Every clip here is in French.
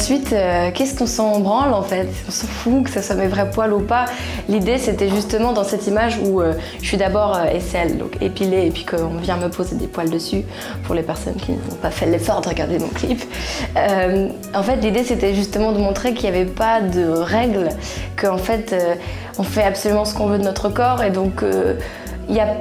ensuite, euh, qu'est-ce qu'on s'en branle en fait? On s'en fout que ça soit mes vrais poils ou pas. L'idée c'était justement dans cette image où euh, je suis d'abord euh, donc épilée, et puis qu'on vient me poser des poils dessus pour les personnes qui n'ont pas fait l'effort de regarder mon clip. Euh, en fait, l'idée c'était justement de montrer qu'il n'y avait pas de règles, qu'en fait on fait absolument ce qu'on veut de notre corps, et donc il n'y a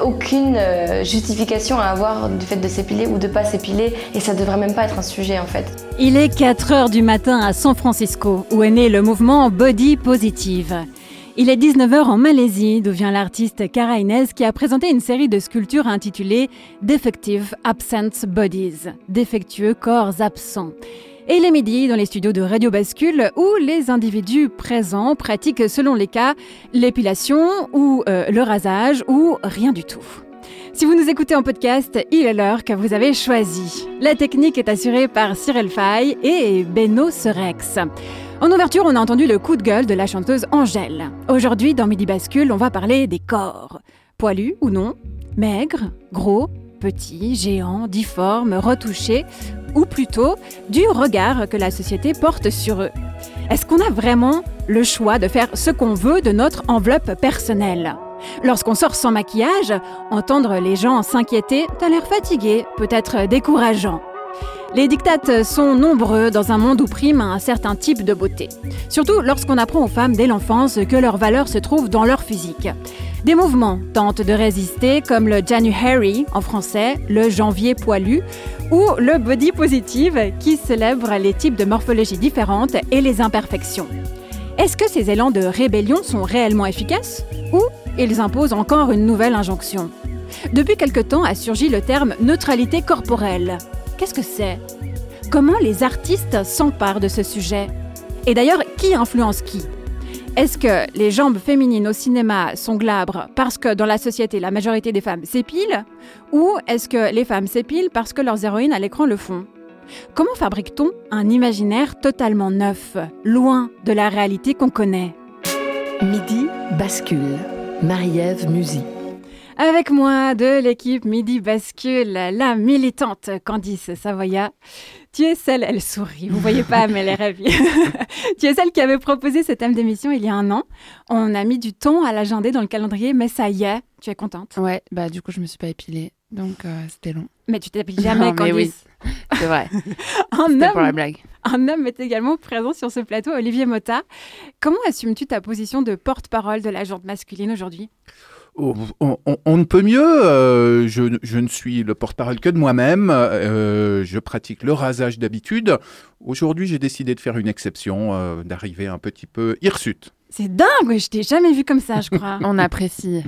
aucune justification à avoir du fait de s'épiler ou de pas s'épiler et ça devrait même pas être un sujet en fait. Il est 4 heures du matin à San Francisco où est né le mouvement Body Positive. Il est 19h en Malaisie, d'où vient l'artiste Cara Inez qui a présenté une série de sculptures intitulée Defective Absent Bodies, défectueux corps absents. Et il est midi dans les studios de Radio Bascule où les individus présents pratiquent selon les cas l'épilation ou euh, le rasage ou rien du tout. Si vous nous écoutez en podcast, il est l'heure que vous avez choisi. La technique est assurée par Cyril Fay et Benno Serex. En ouverture, on a entendu le coup de gueule de la chanteuse Angèle. Aujourd'hui, dans Midi Bascule, on va parler des corps. Poilus ou non Maigres Gros Petits Géants Difformes Retouchés Ou plutôt du regard que la société porte sur eux Est-ce qu'on a vraiment le choix de faire ce qu'on veut de notre enveloppe personnelle? Lorsqu'on sort sans maquillage, entendre les gens s'inquiéter, t'as l'air fatigué, peut être décourageant. Les dictates sont nombreux dans un monde où prime un certain type de beauté. Surtout lorsqu'on apprend aux femmes dès l'enfance que leur valeur se trouve dans leur physique. Des mouvements tentent de résister comme le January en français, le janvier poilu, ou le body positive qui célèbre les types de morphologie différentes et les imperfections. Est-ce que ces élans de rébellion sont réellement efficaces ou ils imposent encore une nouvelle injonction. Depuis quelque temps a surgi le terme neutralité corporelle. Qu'est-ce que c'est? Comment les artistes s'emparent de ce sujet? Et d'ailleurs, qui influence qui? Est-ce que les jambes féminines au cinéma sont glabres parce que dans la société, la majorité des femmes s'épilent? Ou est-ce que les femmes s'épilent parce que leurs héroïnes à l'écran le font? Comment fabrique-t-on un imaginaire totalement neuf, loin de la réalité qu'on connaît? Midi bascule. Marie-Ève Musy. Avec moi de l'équipe Midi Bascule, la militante Candice Savoya. Tu es celle, elle sourit, vous voyez pas, mais elle est ravie. tu es celle qui avait proposé ce thème d'émission il y a un an. On a mis du temps à l'agender dans le calendrier, mais ça y est, tu es contente Ouais, bah du coup, je me suis pas épilée, donc euh, c'était long. Mais tu t'épiles jamais, Non, mais Candice. oui, c'est vrai. Un C'était pour la homme, blague. Un homme est également présent sur ce plateau, Olivier Mota. Comment assumes-tu ta position de porte-parole de la jante masculine aujourd'hui? Oh, On, on- on ne peut mieux. euh, je, je ne suis le porte-parole que de moi-même. euh, je pratique le rasage d'habitude. Aujourd'hui, j'ai décidé de faire une exception, euh, d'arriver un petit peu hirsute. C'est dingue, je t'ai jamais vu comme ça, je crois. On apprécie.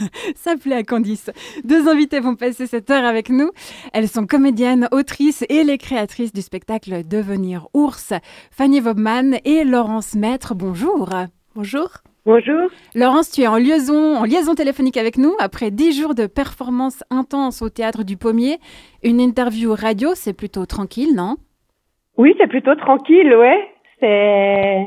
Ça plaît à Candice. Deux invités vont passer cette heure avec nous. Elles sont comédiennes, autrices et les créatrices du spectacle Devenir ours. Fanny Vobman et Laurence Maître, bonjour. Bonjour. Bonjour. Laurence, tu es en liaison, en liaison téléphonique avec nous après dix jours de performances intenses au théâtre du Pommier. Une interview radio, c'est plutôt tranquille, non? Oui, c'est plutôt tranquille, ouais. C'est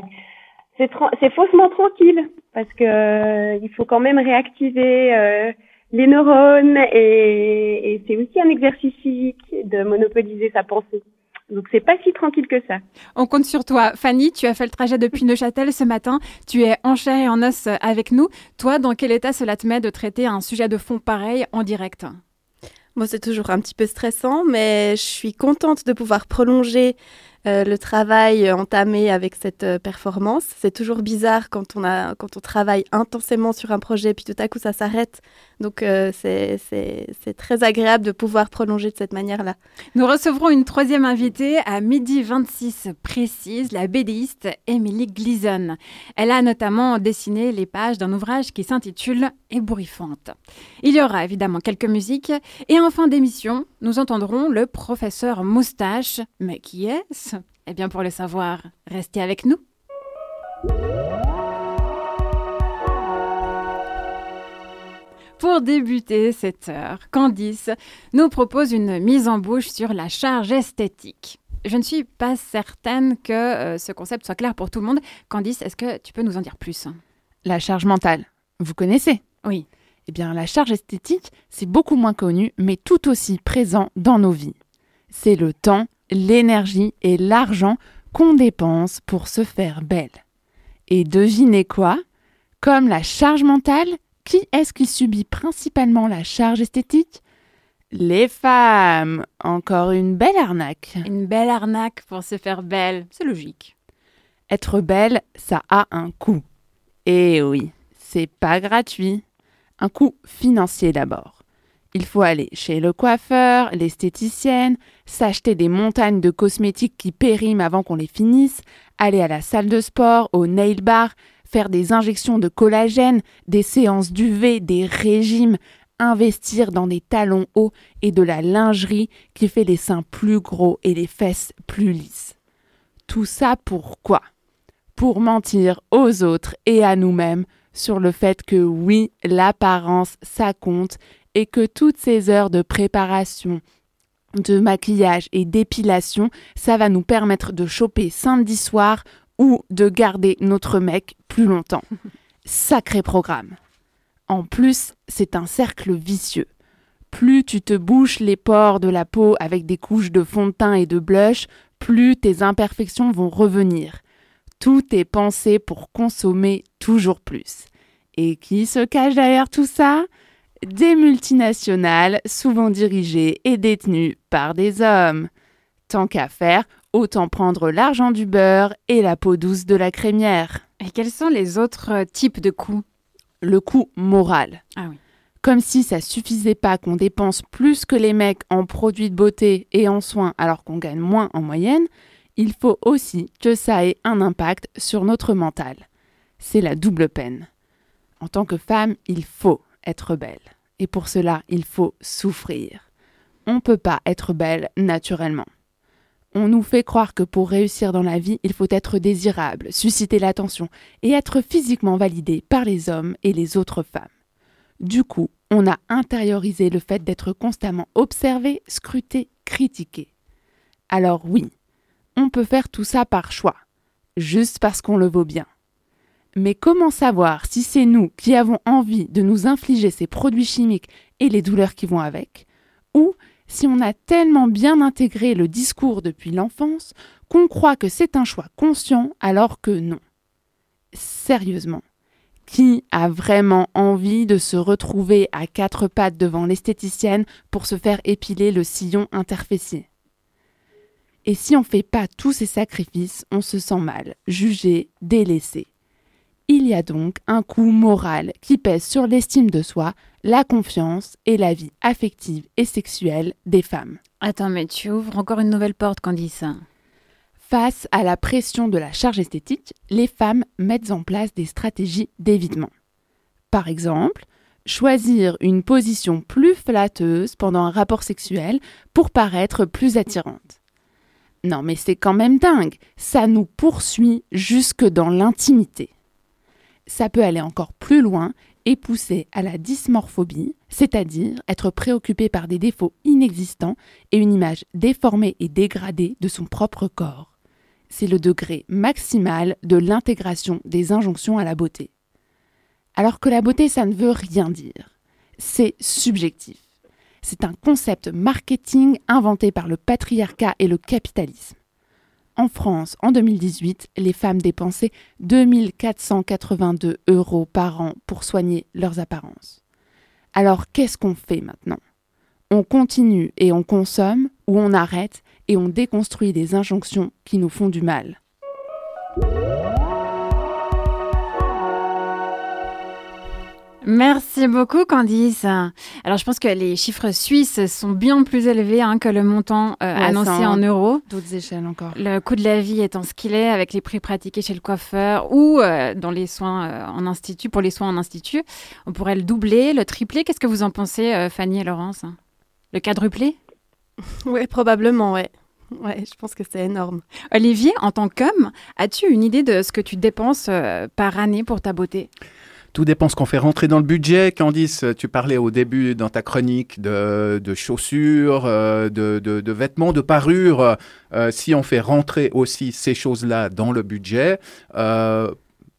c'est c'est faussement tranquille parce que euh, il faut quand même réactiver euh, les neurones et, et c'est aussi un exercice physique de monopoliser sa pensée. Donc c'est pas si tranquille que ça. On compte sur toi. Fanny, tu as fait le trajet depuis Neuchâtel ce matin. Tu es en chair et en os avec nous. Toi, dans quel état cela te met de traiter un sujet de fond pareil en direct? Bon, c'est toujours un petit peu stressant, mais je suis contente de pouvoir prolonger euh, le travail entamé avec cette euh, performance. C'est toujours bizarre quand on, a, quand on travaille intensément sur un projet, puis tout à coup ça s'arrête. Donc euh, c'est très agréable de pouvoir prolonger de cette manière-là. Nous recevrons une troisième invitée à midi 26 précise, la bédéiste Emily Gleason. Elle a notamment dessiné les pages d'un ouvrage qui s'intitule Ébouriffante. Il y aura évidemment quelques musiques et en fin d'émission, nous entendrons le professeur Moustache. Mais qui est-ce? Eh bien pour le savoir, restez avec nous. Pour débuter cette heure, Candice nous propose une mise en bouche sur la charge esthétique. Je ne suis pas certaine que euh, ce concept soit clair pour tout le monde. Candice, est-ce que tu peux nous en dire plus? La charge mentale, vous connaissez? Oui. Eh bien, la charge esthétique, c'est beaucoup moins connu, mais tout aussi présent dans nos vies. C'est le temps, l'énergie et l'argent qu'on dépense pour se faire belle. Et devinez quoi? Comme la charge mentale, qui est-ce qui subit principalement la charge esthétique? Les femmes Encore une belle arnaque. Une belle arnaque pour se faire belle, c'est logique. Être belle, ça a un coût. Et oui, c'est pas gratuit. Un coût financier d'abord. Il faut aller chez le coiffeur, l'esthéticienne, s'acheter des montagnes de cosmétiques qui périment avant qu'on les finisse, aller à la salle de sport, au nail bar, faire des injections de collagène, des séances d'UV, des régimes, investir dans des talons hauts et de la lingerie qui fait les seins plus gros et les fesses plus lisses. Tout ça pourquoi Pour mentir aux autres et à nous-mêmes sur le fait que oui, l'apparence, ça compte et que toutes ces heures de préparation, de maquillage et d'épilation, ça va nous permettre de choper samedi soir ou de garder notre mec plus longtemps. Sacré programme. En plus, c'est un cercle vicieux. Plus tu te bouches les pores de la peau avec des couches de fond de teint et de blush, plus tes imperfections vont revenir. Tout est pensé pour consommer toujours plus. Et qui se cache derrière tout ça? Des multinationales, souvent dirigées et détenues par des hommes. Tant qu'à faire, autant prendre l'argent du beurre et la peau douce de la crémière. Et quels sont les autres euh, types de coûts Le coût moral. Ah oui. Comme si ça suffisait pas qu'on dépense plus que les mecs en produits de beauté et en soins alors qu'on gagne moins en moyenne, il faut aussi que ça ait un impact sur notre mental. C'est la double peine. En tant que femme, il faut être belle. Et pour cela, il faut souffrir. On ne peut pas être belle naturellement. On nous fait croire que pour réussir dans la vie, il faut être désirable, susciter l'attention et être physiquement validé par les hommes et les autres femmes. Du coup, on a intériorisé le fait d'être constamment observé, scruté, critiqué. Alors oui, on peut faire tout ça par choix, juste parce qu'on le vaut bien. Mais comment savoir si c'est nous qui avons envie de nous infliger ces produits chimiques et les douleurs qui vont avec, ou si on a tellement bien intégré le discours depuis l'enfance qu'on croit que c'est un choix conscient alors que non. Sérieusement, qui a vraiment envie de se retrouver à quatre pattes devant l'esthéticienne pour se faire épiler le sillon interfessier? Et si on ne fait pas tous ces sacrifices, on se sent mal, jugé, délaissé. Il y a donc un coût moral qui pèse sur l'estime de soi, la confiance et la vie affective et sexuelle des femmes. Attends, mais tu ouvres encore une nouvelle porte, Candice. Face à la pression de la charge esthétique, les femmes mettent en place des stratégies d'évitement. Par exemple, choisir une position plus flatteuse pendant un rapport sexuel pour paraître plus attirante. Non mais c'est quand même dingue, ça nous poursuit jusque dans l'intimité ça peut aller encore plus loin et pousser à la dysmorphobie, c'est-à-dire être préoccupé par des défauts inexistants et une image déformée et dégradée de son propre corps. C'est le degré maximal de l'intégration des injonctions à la beauté. Alors que la beauté, ça ne veut rien dire. C'est subjectif. C'est un concept marketing inventé par le patriarcat et le capitalisme. En France, en 2018, les femmes dépensaient 2482 euros par an pour soigner leurs apparences. Alors qu'est-ce qu'on fait maintenant? On continue et on consomme ou on arrête et on déconstruit des injonctions qui nous font du mal Merci beaucoup, Candice. Alors, je pense que les chiffres suisses sont bien plus élevés hein, que le montant euh, Ouais, annoncé en euros. D'autres échelles encore. Le coût de la vie étant ce qu'il est, avec les prix pratiqués chez le coiffeur ou euh, dans les soins euh, en institut, pour les soins en institut, on pourrait le doubler, le tripler. Qu'est-ce que vous en pensez, Fanny et Laurence? Le quadrupler? Oui, probablement, ouais. Ouais, je pense que c'est énorme. Olivier, en tant qu'homme, as-tu une idée de ce que tu dépenses par année pour ta beauté? Tout dépend ce qu'on fait rentrer dans le budget. Candice, tu parlais au début dans ta chronique de, chaussures, euh, de, vêtements, de parures. Euh, si on fait rentrer aussi ces choses-là dans le budget, euh,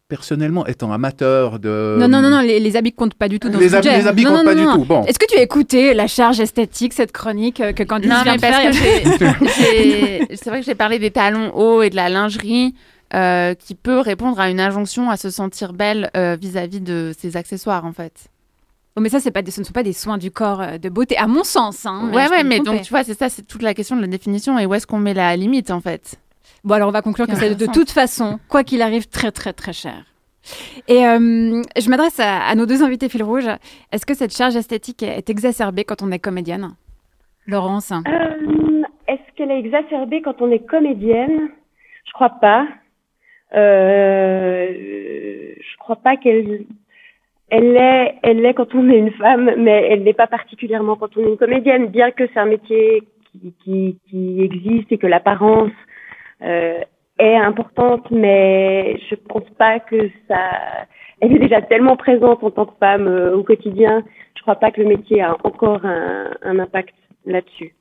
personnellement, étant amateur de... Non, non, non, non les, habits comptent pas du tout dans les ce budget. Les habits non, comptent pas du tout. Bon. Est-ce que tu as écouté la charge esthétique, cette chronique que Candice non, vient parce que C'est vrai que j'ai parlé des talons hauts et de la lingerie. Euh, qui peut répondre à une injonction à se sentir belle euh, vis-à-vis de ses accessoires en fait. Oh, mais ça, ce ne sont pas des soins du corps euh, de beauté, à mon sens. Hein, ouais, ouais, mais donc tu vois, c'est ça, c'est toute la question de la définition et où est-ce qu'on met la limite en fait. Bon, alors on va conclure que c'est de toute façon, quoi qu'il arrive, très très très cher. Et je m'adresse à, nos deux invités fil rouge. Est-ce que cette charge esthétique est exacerbée quand on est comédienne? Laurence? Est-ce qu'elle est exacerbée quand on est comédienne? Je crois pas. Euh, je crois pas qu'elle elle l'est, elle l'est quand on est une femme, mais elle n'est pas particulièrement quand on est une comédienne, bien que c'est un métier qui, qui, qui existe et que l'apparence euh, est importante, mais je pense pas que ça, elle est déjà tellement présente en tant que femme euh, au quotidien. Je crois pas que le métier a encore un, un impact là-dessus.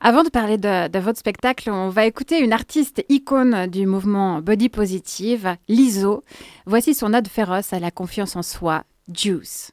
Avant de parler de, votre spectacle, on va écouter une artiste icône du mouvement Body Positive, Liso. Voici son ode féroce à la confiance en soi, Juice.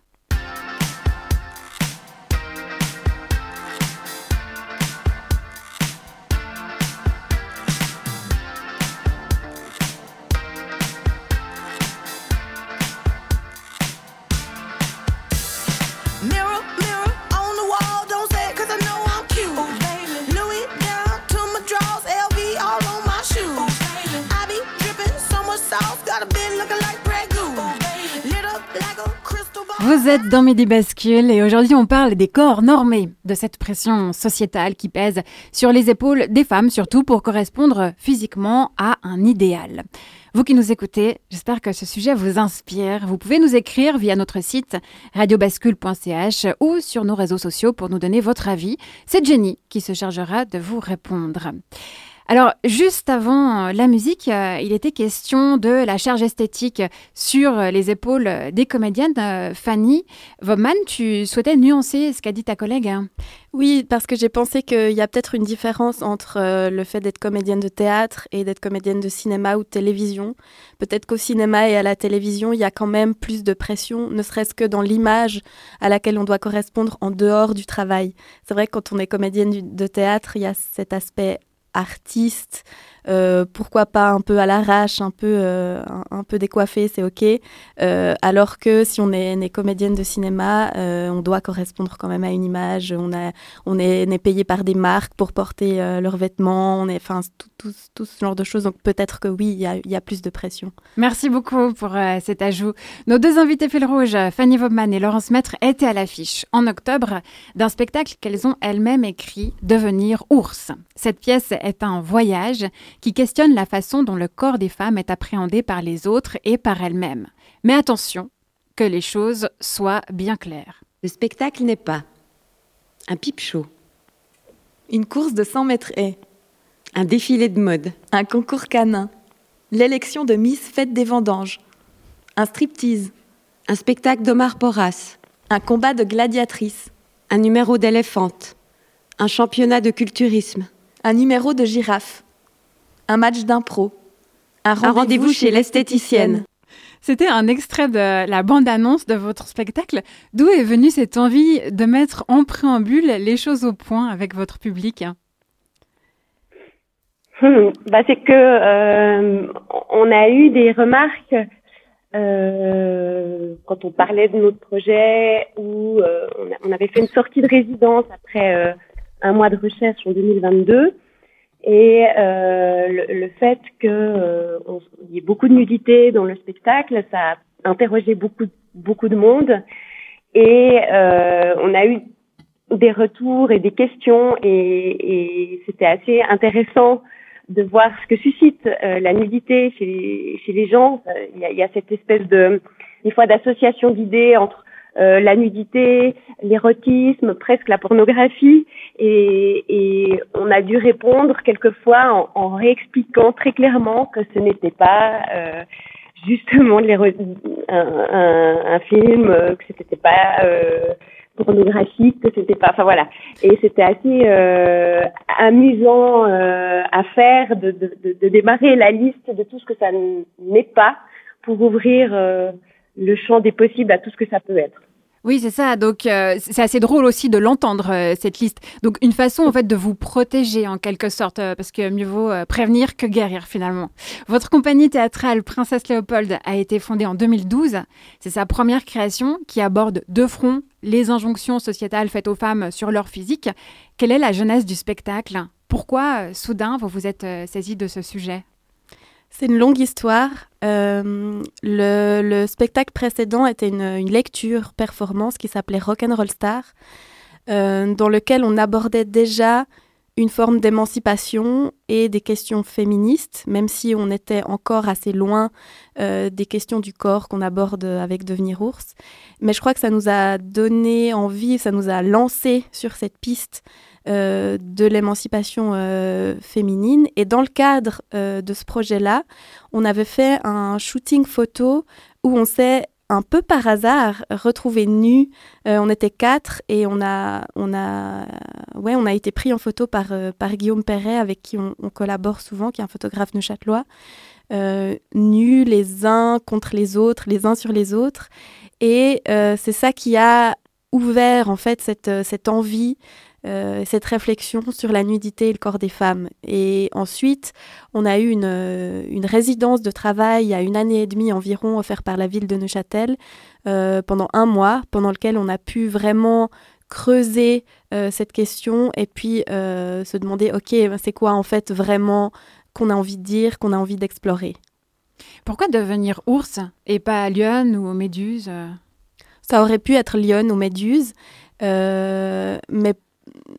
Vous êtes dans Midi Bascule et aujourd'hui on parle des corps normés, de cette pression sociétale qui pèse sur les épaules des femmes, surtout pour correspondre physiquement à un idéal. Vous qui nous écoutez, j'espère que ce sujet vous inspire. Vous pouvez nous écrire via notre site radiobascule.ch ou sur nos réseaux sociaux pour nous donner votre avis. C'est Jenny qui se chargera de vous répondre. Alors, juste avant euh, la musique, euh, il était question de la charge esthétique sur euh, les épaules des comédiennes. Fanny Vobman, tu souhaitais nuancer ce qu'a dit ta collègue hein? Oui, parce que j'ai pensé qu'il y a peut-être une différence entre le fait d'être comédienne de théâtre et d'être comédienne de cinéma ou de télévision. Peut-être qu'au cinéma et à la télévision, il y a quand même plus de pression, ne serait-ce que dans l'image à laquelle on doit correspondre en dehors du travail. C'est vrai que quand on est comédienne de théâtre, il y a cet aspect artiste, euh, pourquoi pas un peu à l'arrache, un peu euh, un, peu décoiffé, c'est ok. Euh, alors que si on est, comédienne de cinéma, on doit correspondre quand même à une image. On a, on est, payé par des marques pour porter leurs vêtements. On est, enfin tout, ce genre de choses. Donc peut-être que oui, il y a, plus de pression. Merci beaucoup pour cet ajout. Nos deux invités fil rouge, Fanny Vobman et Laurence Maître, étaient à l'affiche en octobre d'un spectacle qu'elles ont elles-mêmes écrit, Devenir ours. Cette pièce est un voyage qui questionne la façon dont le corps des femmes est appréhendé par les autres et par elles-mêmes. Mais attention, que les choses soient bien claires. Le spectacle n'est pas un pipe show, une course de 100 mètres haies, un défilé de mode, un concours canin, l'élection de Miss Fête des Vendanges, un striptease, un spectacle d'Omar Porras, un combat de gladiatrices, un numéro d'éléphante, un championnat de culturisme, un numéro de girafe, un match d'impro, un rendez-vous chez l'esthéticienne. C'était un extrait de la bande-annonce de votre spectacle. D'où est venue cette envie de mettre en préambule les choses au point avec votre public hmm, bah C'est que euh, on a eu des remarques euh, quand on parlait de notre projet où euh, on, avait fait une sortie de résidence après un mois de recherche en 2022 et euh, le, le, fait qu'il euh, y ait beaucoup de nudité dans le spectacle, ça a interrogé beaucoup, beaucoup de monde. Et euh, on a eu des retours et des questions et, et c'était assez intéressant de voir ce que suscite euh, la nudité chez les, chez les gens. Il y, a, il y a cette espèce de, des fois, d'association d'idées entre euh, la nudité, l'érotisme, presque la pornographie. Et, et, on a dû répondre quelquefois en, en, réexpliquant très clairement que ce n'était pas euh, justement les un, un, film, que c'était pas pornographique, que c'était pas, enfin voilà. Et c'était assez amusant à faire de, de, de, démarrer la liste de tout ce que ça n'est pas pour ouvrir le champ des possibles à tout ce que ça peut être. Oui, c'est ça. Donc, euh, c'est assez drôle aussi de l'entendre, euh, cette liste. Donc, une façon, en fait, de vous protéger, en quelque sorte, euh, parce que mieux vaut prévenir que guérir, finalement. Votre compagnie théâtrale Princesse Léopold a été fondée en 2012. C'est sa première création qui aborde deux fronts, les injonctions sociétales faites aux femmes sur leur physique. Quelle est la jeunesse du spectacle? Pourquoi, soudain, vous vous êtes saisi de ce sujet? C'est une longue histoire. Euh, le, spectacle précédent était une, lecture performance qui s'appelait Rock and Roll Star, euh, dans lequel on abordait déjà une forme d'émancipation et des questions féministes, même si on était encore assez loin euh, des questions du corps qu'on aborde avec Devenir ours. Mais je crois que ça nous a donné envie, ça nous a lancé sur cette piste euh, de l'émancipation euh, féminine. Et dans le cadre euh, de ce projet-là, on avait fait un shooting photo où on s'est un peu par hasard retrouvé nus. on était quatre et on a, on a, ouais, on a été pris en photo par, par Guillaume Perret, avec qui on, collabore souvent, qui est un photographe neuchâtelois. nus les uns contre les autres, les uns sur les autres. Et c'est ça qui a ouvert en fait cette, cette envie euh, cette réflexion sur la nudité et le corps des femmes. Et ensuite, on a eu une, euh, une, résidence de travail a une année et demie environ offerte par la ville de Neuchâtel euh, pendant un mois, pendant lequel on a pu vraiment creuser cette question et puis se demander, ok, c'est quoi en fait vraiment qu'on a envie de dire, qu'on a envie d'explorer. Pourquoi devenir ours et pas lion ou méduse? Ça aurait pu être lion ou méduse, mais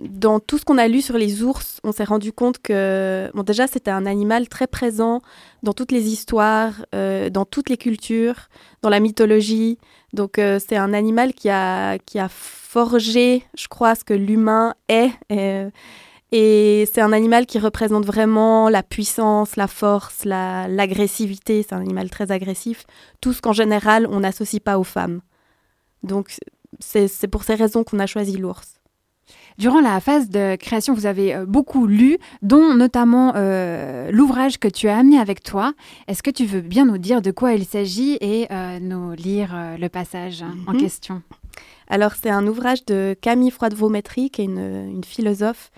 dans tout ce qu'on a lu sur les ours, on s'est rendu compte que, bon, déjà, c'était un animal très présent dans toutes les histoires, euh, dans toutes les cultures, dans la mythologie. Donc, euh, c'est un animal qui a, forgé, je crois, ce que l'humain est. Euh, et c'est un animal qui représente vraiment la puissance, la force, l'agressivité. c'est un animal très agressif. Tout ce qu'en général, on n'associe pas aux femmes. Donc, c'est pour ces raisons qu'on a choisi l'ours. Durant la phase de création, vous avez euh, beaucoup lu, dont notamment euh, l'ouvrage que tu as amené avec toi. Est-ce que tu veux bien nous dire de quoi il s'agit et euh, nous lire le passage en mhm. question? Alors, c'est un ouvrage de Camille Froide-Vaumétry, qui est une, philosophe,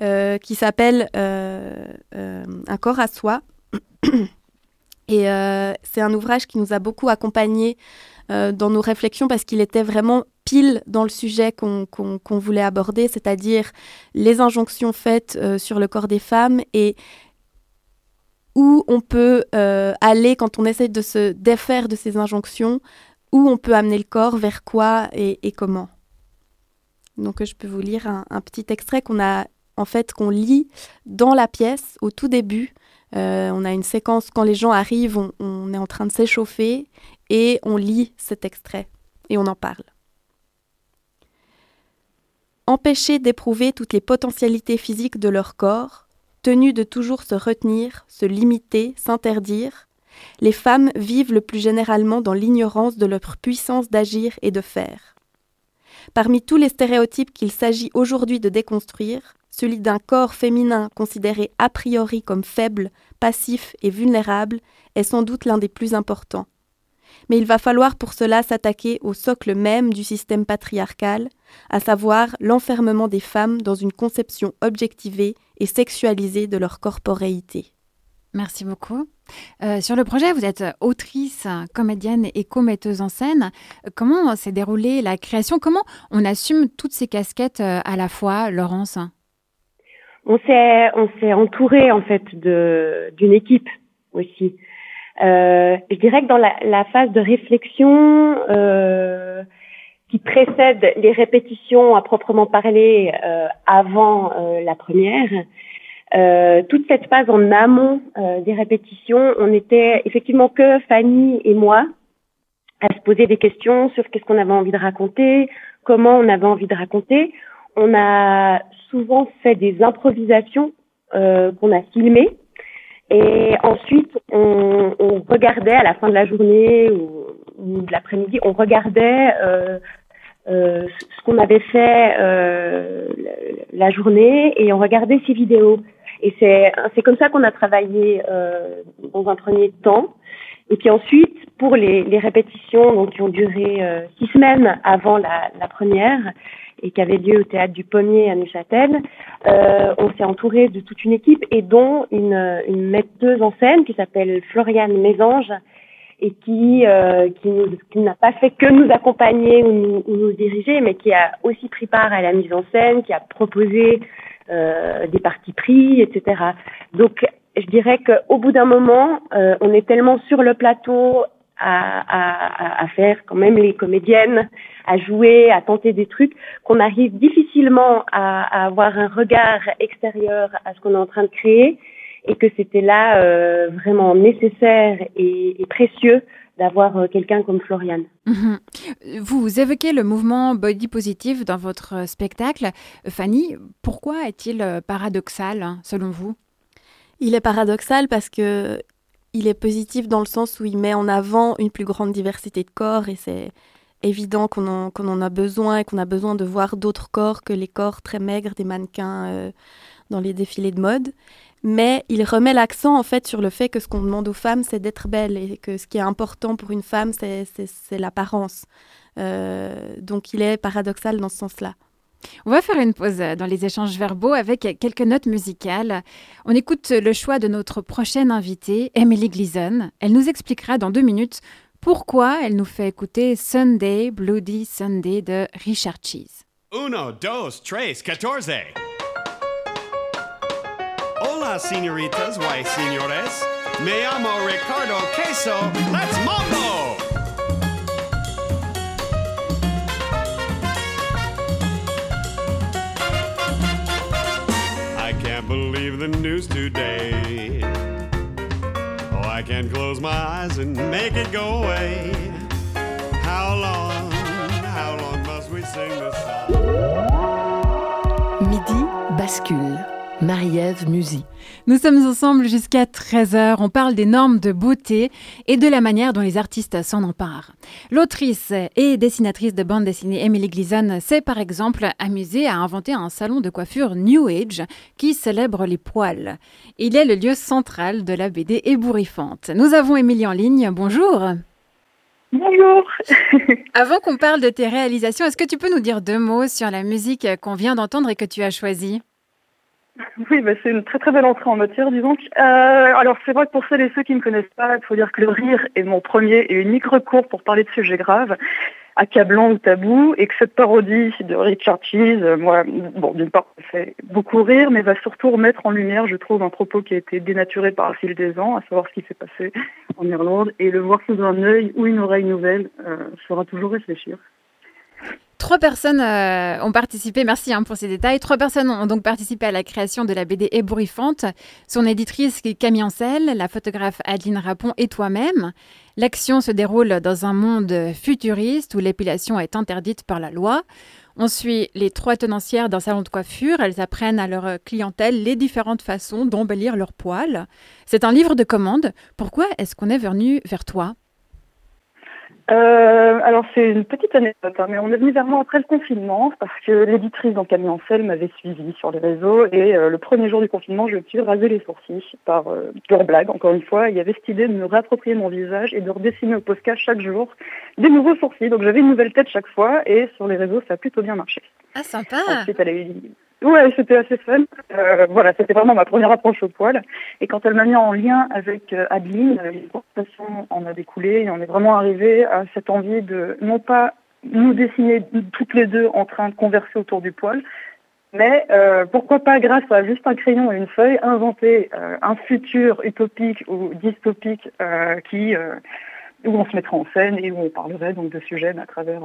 qui s'appelle Un corps à soi. Et c'est un ouvrage qui nous a beaucoup accompagnés dans nos réflexions parce qu'il était vraiment pile dans le sujet qu'on voulait aborder, c'est-à-dire les injonctions faites euh, sur le corps des femmes et où on peut euh, aller quand on essaie de se défaire de ces injonctions, où on peut amener le corps, vers quoi et, comment. Donc je peux vous lire un, petit extrait qu'on a en fait qu'on lit dans la pièce au tout début. Euh, on a une séquence quand les gens arrivent, on est en train de s'échauffer et on lit cet extrait et on en parle empêchés d'éprouver toutes les potentialités physiques de leur corps, tenus de toujours se retenir, se limiter, s'interdire, les femmes vivent le plus généralement dans l'ignorance de leur puissance d'agir et de faire. Parmi tous les stéréotypes qu'il s'agit aujourd'hui de déconstruire, celui d'un corps féminin considéré a priori comme faible, passif et vulnérable est sans doute l'un des plus importants mais il va falloir pour cela s'attaquer au socle même du système patriarcal, à savoir l'enfermement des femmes dans une conception objectivée et sexualisée de leur corporéité. Merci beaucoup. Euh, sur le projet, vous êtes autrice, comédienne et co-metteuse en scène. Comment s'est déroulée la création? Comment on assume toutes ces casquettes euh, à la fois, Laurence? On s'est on s'est entouré en fait de d'une équipe aussi. Euh, je dirais que dans la, la phase de réflexion euh, qui précède les répétitions à proprement parler euh, avant euh, la première, euh, toute cette phase en amont des répétitions, on était effectivement que Fanny et moi à se poser des questions sur qu'est-ce qu'on avait envie de raconter, comment on avait envie de raconter. On a souvent fait des improvisations qu'on a filmées Et ensuite, on, on, regardait à la fin de la journée ou, de l'après-midi, on regardait euh, euh, ce qu'on avait fait euh, la journée et on regardait ces vidéos. Et c'est comme ça qu'on a travaillé euh, dans un premier temps. Et puis ensuite, pour les, les répétitions donc, qui ont duré euh, six semaines avant la, la, première et qui avaient lieu au théâtre du Pommier à Neuchâtel, euh, on s'est entouré de toute une équipe et dont une, une metteuse en scène qui s'appelle Floriane Mésange et qui, euh, qui, n'a pas fait que nous accompagner ou nous, ou nous, diriger, mais qui a aussi pris part à la mise en scène, qui a proposé euh, des parties pris, etc. Donc, je dirais qu'au bout d'un moment, euh, on est tellement sur le plateau à, à, à, faire quand même les comédiennes, à jouer, à tenter des trucs, qu'on arrive difficilement à, à, avoir un regard extérieur à ce qu'on est en train de créer et que c'était là euh, vraiment nécessaire et, et précieux d'avoir euh, quelqu'un comme Floriane. Mmh. Vous évoquez le mouvement body positive dans votre spectacle. Fanny, pourquoi est-il paradoxal selon vous? Il est paradoxal parce que il est positif dans le sens où il met en avant une plus grande diversité de corps et c'est évident qu'on en, a besoin et qu'on a besoin de voir d'autres corps que les corps très maigres des mannequins euh, dans les défilés de mode mais il remet l'accent en fait sur le fait que ce qu'on demande aux femmes, c'est d'être belle et que ce qui est important pour une femme, c'est l'apparence. Euh, donc il est paradoxal dans ce sens-là. On va faire une pause dans les échanges verbaux avec quelques notes musicales. On écoute le choix de notre prochaine invitée, Emily Gleason. Elle nous expliquera dans deux minutes pourquoi elle nous fait écouter Sunday, Bloody Sunday de Richard Cheese. Uno, dos, tres, catorce. Hola, señoritas, why, señores. Me llamo Ricardo Queso. Let's mambo! The news today. Oh, I can't close my eyes and make it go away. How long, how long must we sing this song? Midi bascule. Marie-Ève Musy. Nous sommes ensemble jusqu'à 13h. On parle des normes de beauté et de la manière dont les artistes s'en emparent. L'autrice et dessinatrice de bande dessinée Emily Gleason s'est par exemple amusée à inventer un salon de coiffure New Age qui célèbre les poils. Il est le lieu central de la BD ébouriffante. Nous avons Emily en ligne. Bonjour. Bonjour. Avant qu'on parle de tes réalisations, est-ce que tu peux nous dire deux mots sur la musique qu'on vient d'entendre et que tu as choisie? Oui, bah c'est une très belle entrée en matière, disons. Euh, alors c'est vrai que pour celles et ceux qui ne me connaissent pas, il faut dire que le rire est mon premier et unique recours pour parler de sujets graves, accablants ou tabous, et que cette parodie de Richard Cheese, euh, moi, bon, d'une part, fait beaucoup rire, mais va surtout remettre en lumière, je trouve, un propos qui a été dénaturé par le fil des ans, à savoir ce qui s'est passé en Irlande, et le voir sous un œil ou une oreille nouvelle euh, fera toujours réfléchir. Trois personnes euh, ont participé, merci hein, pour ces détails. Trois personnes ont donc participé à la création de la BD ébouriffante. Son éditrice Camille Ancel, la photographe Adeline Rapon et toi-même. L'action se déroule dans un monde futuriste où l'épilation est interdite par la loi. On suit les trois tenancières d'un salon de coiffure. Elles apprennent à leur clientèle les différentes façons d'embellir leurs poils. C'est un livre de commande. Pourquoi est-ce qu'on est venu vers toi? Euh, alors c'est une petite anecdote, hein, mais on est venu vers moi après le confinement parce que l'éditrice donc Camille Ancel m'avait suivi sur les réseaux et euh, le premier jour du confinement je me suis rasé les sourcils par euh, pure blague encore une fois. Il y avait cette idée de me réapproprier mon visage et de redessiner au Posca chaque jour des nouveaux sourcils. Donc j'avais une nouvelle tête chaque fois et sur les réseaux ça a plutôt bien marché. Ah sympa. Ensuite elle a eu Ouais, c'était assez fun. Euh, voilà, c'était vraiment ma première approche au poil. Et quand elle m'a mis en lien avec euh, Adeline, les conversations en a découlé et on est vraiment arrivé à cette envie de non pas nous dessiner toutes les deux en train de converser autour du poil, mais euh, pourquoi pas grâce à juste un crayon et une feuille inventer euh, un futur utopique ou dystopique euh, qui où on se mettrait en scène et où on parlerait donc de sujets à travers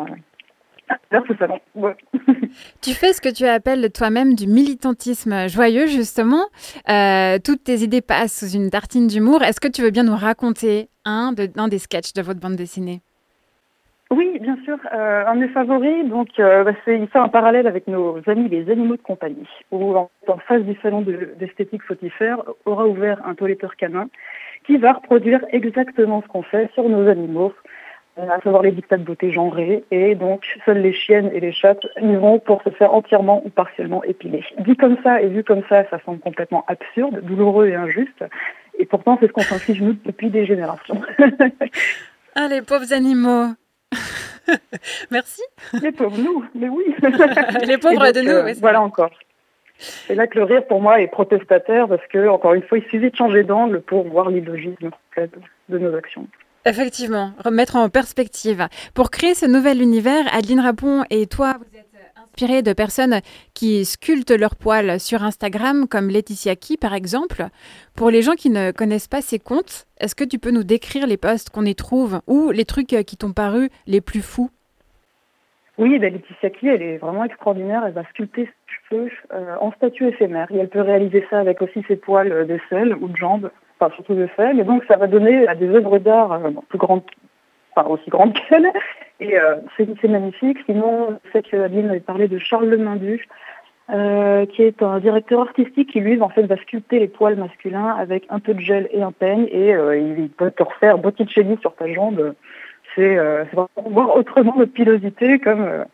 Ouais. tu fais ce que tu appelles toi-même du militantisme joyeux, justement. Euh, toutes tes idées passent sous une tartine d'humour. Est-ce que tu veux bien nous raconter un, de, un des sketchs de votre bande dessinée? Oui, bien sûr. Euh, un de mes favoris, donc, euh, bah, c'est, il fait un parallèle avec nos amis les animaux de compagnie, où en, en face du salon de- d'esthétique fautifère aura ouvert un toiletteur canin qui va reproduire exactement ce qu'on fait sur nos animaux, à savoir les dictats de beauté genrés, et donc seules les chiennes et les chattes y vont pour se faire entièrement ou partiellement épiler. Dit comme ça et vu comme ça, ça semble complètement absurde, douloureux et injuste, et pourtant c'est ce qu'on s'inflige nous depuis des générations. Ah, les pauvres animaux. Merci. Les pauvres nous, mais oui. Les pauvres de nous, euh, voilà encore. C'est là que le rire pour moi est protestataire parce que, encore une fois, il suffit de changer d'angle pour voir l'illogisme de nos actions. Effectivement, remettre en perspective. Pour créer ce nouvel univers, Adeline Rapon et toi, vous êtes inspirée de personnes qui sculptent leurs poils sur Instagram, comme Laetitia Key par exemple. Pour les gens qui ne connaissent pas ces comptes, est-ce que tu peux nous décrire les posts qu'on y trouve ou les trucs qui t'ont paru les plus fous? Oui, ben, Laetitia Key, elle est vraiment extraordinaire. Elle va sculpter ses cheveux euh, en statue éphémère. Et elle peut réaliser ça avec aussi ses poils euh, de ou de jambes, enfin surtout de sel. Et donc, ça va donner à des œuvres d'art euh, plus grandes, enfin aussi grandes qu'elle. Et euh, c'est magnifique. Sinon, je sais que Adeline avait parlé de Charles Lemindu, euh, qui est un directeur artistique qui, lui, en fait, va sculpter les poils masculins avec un peu de gel et un peigne. Et euh, il peut te refaire Botticelli sur ta jambe. C'est c'est vraiment voir autrement notre pilosité comme...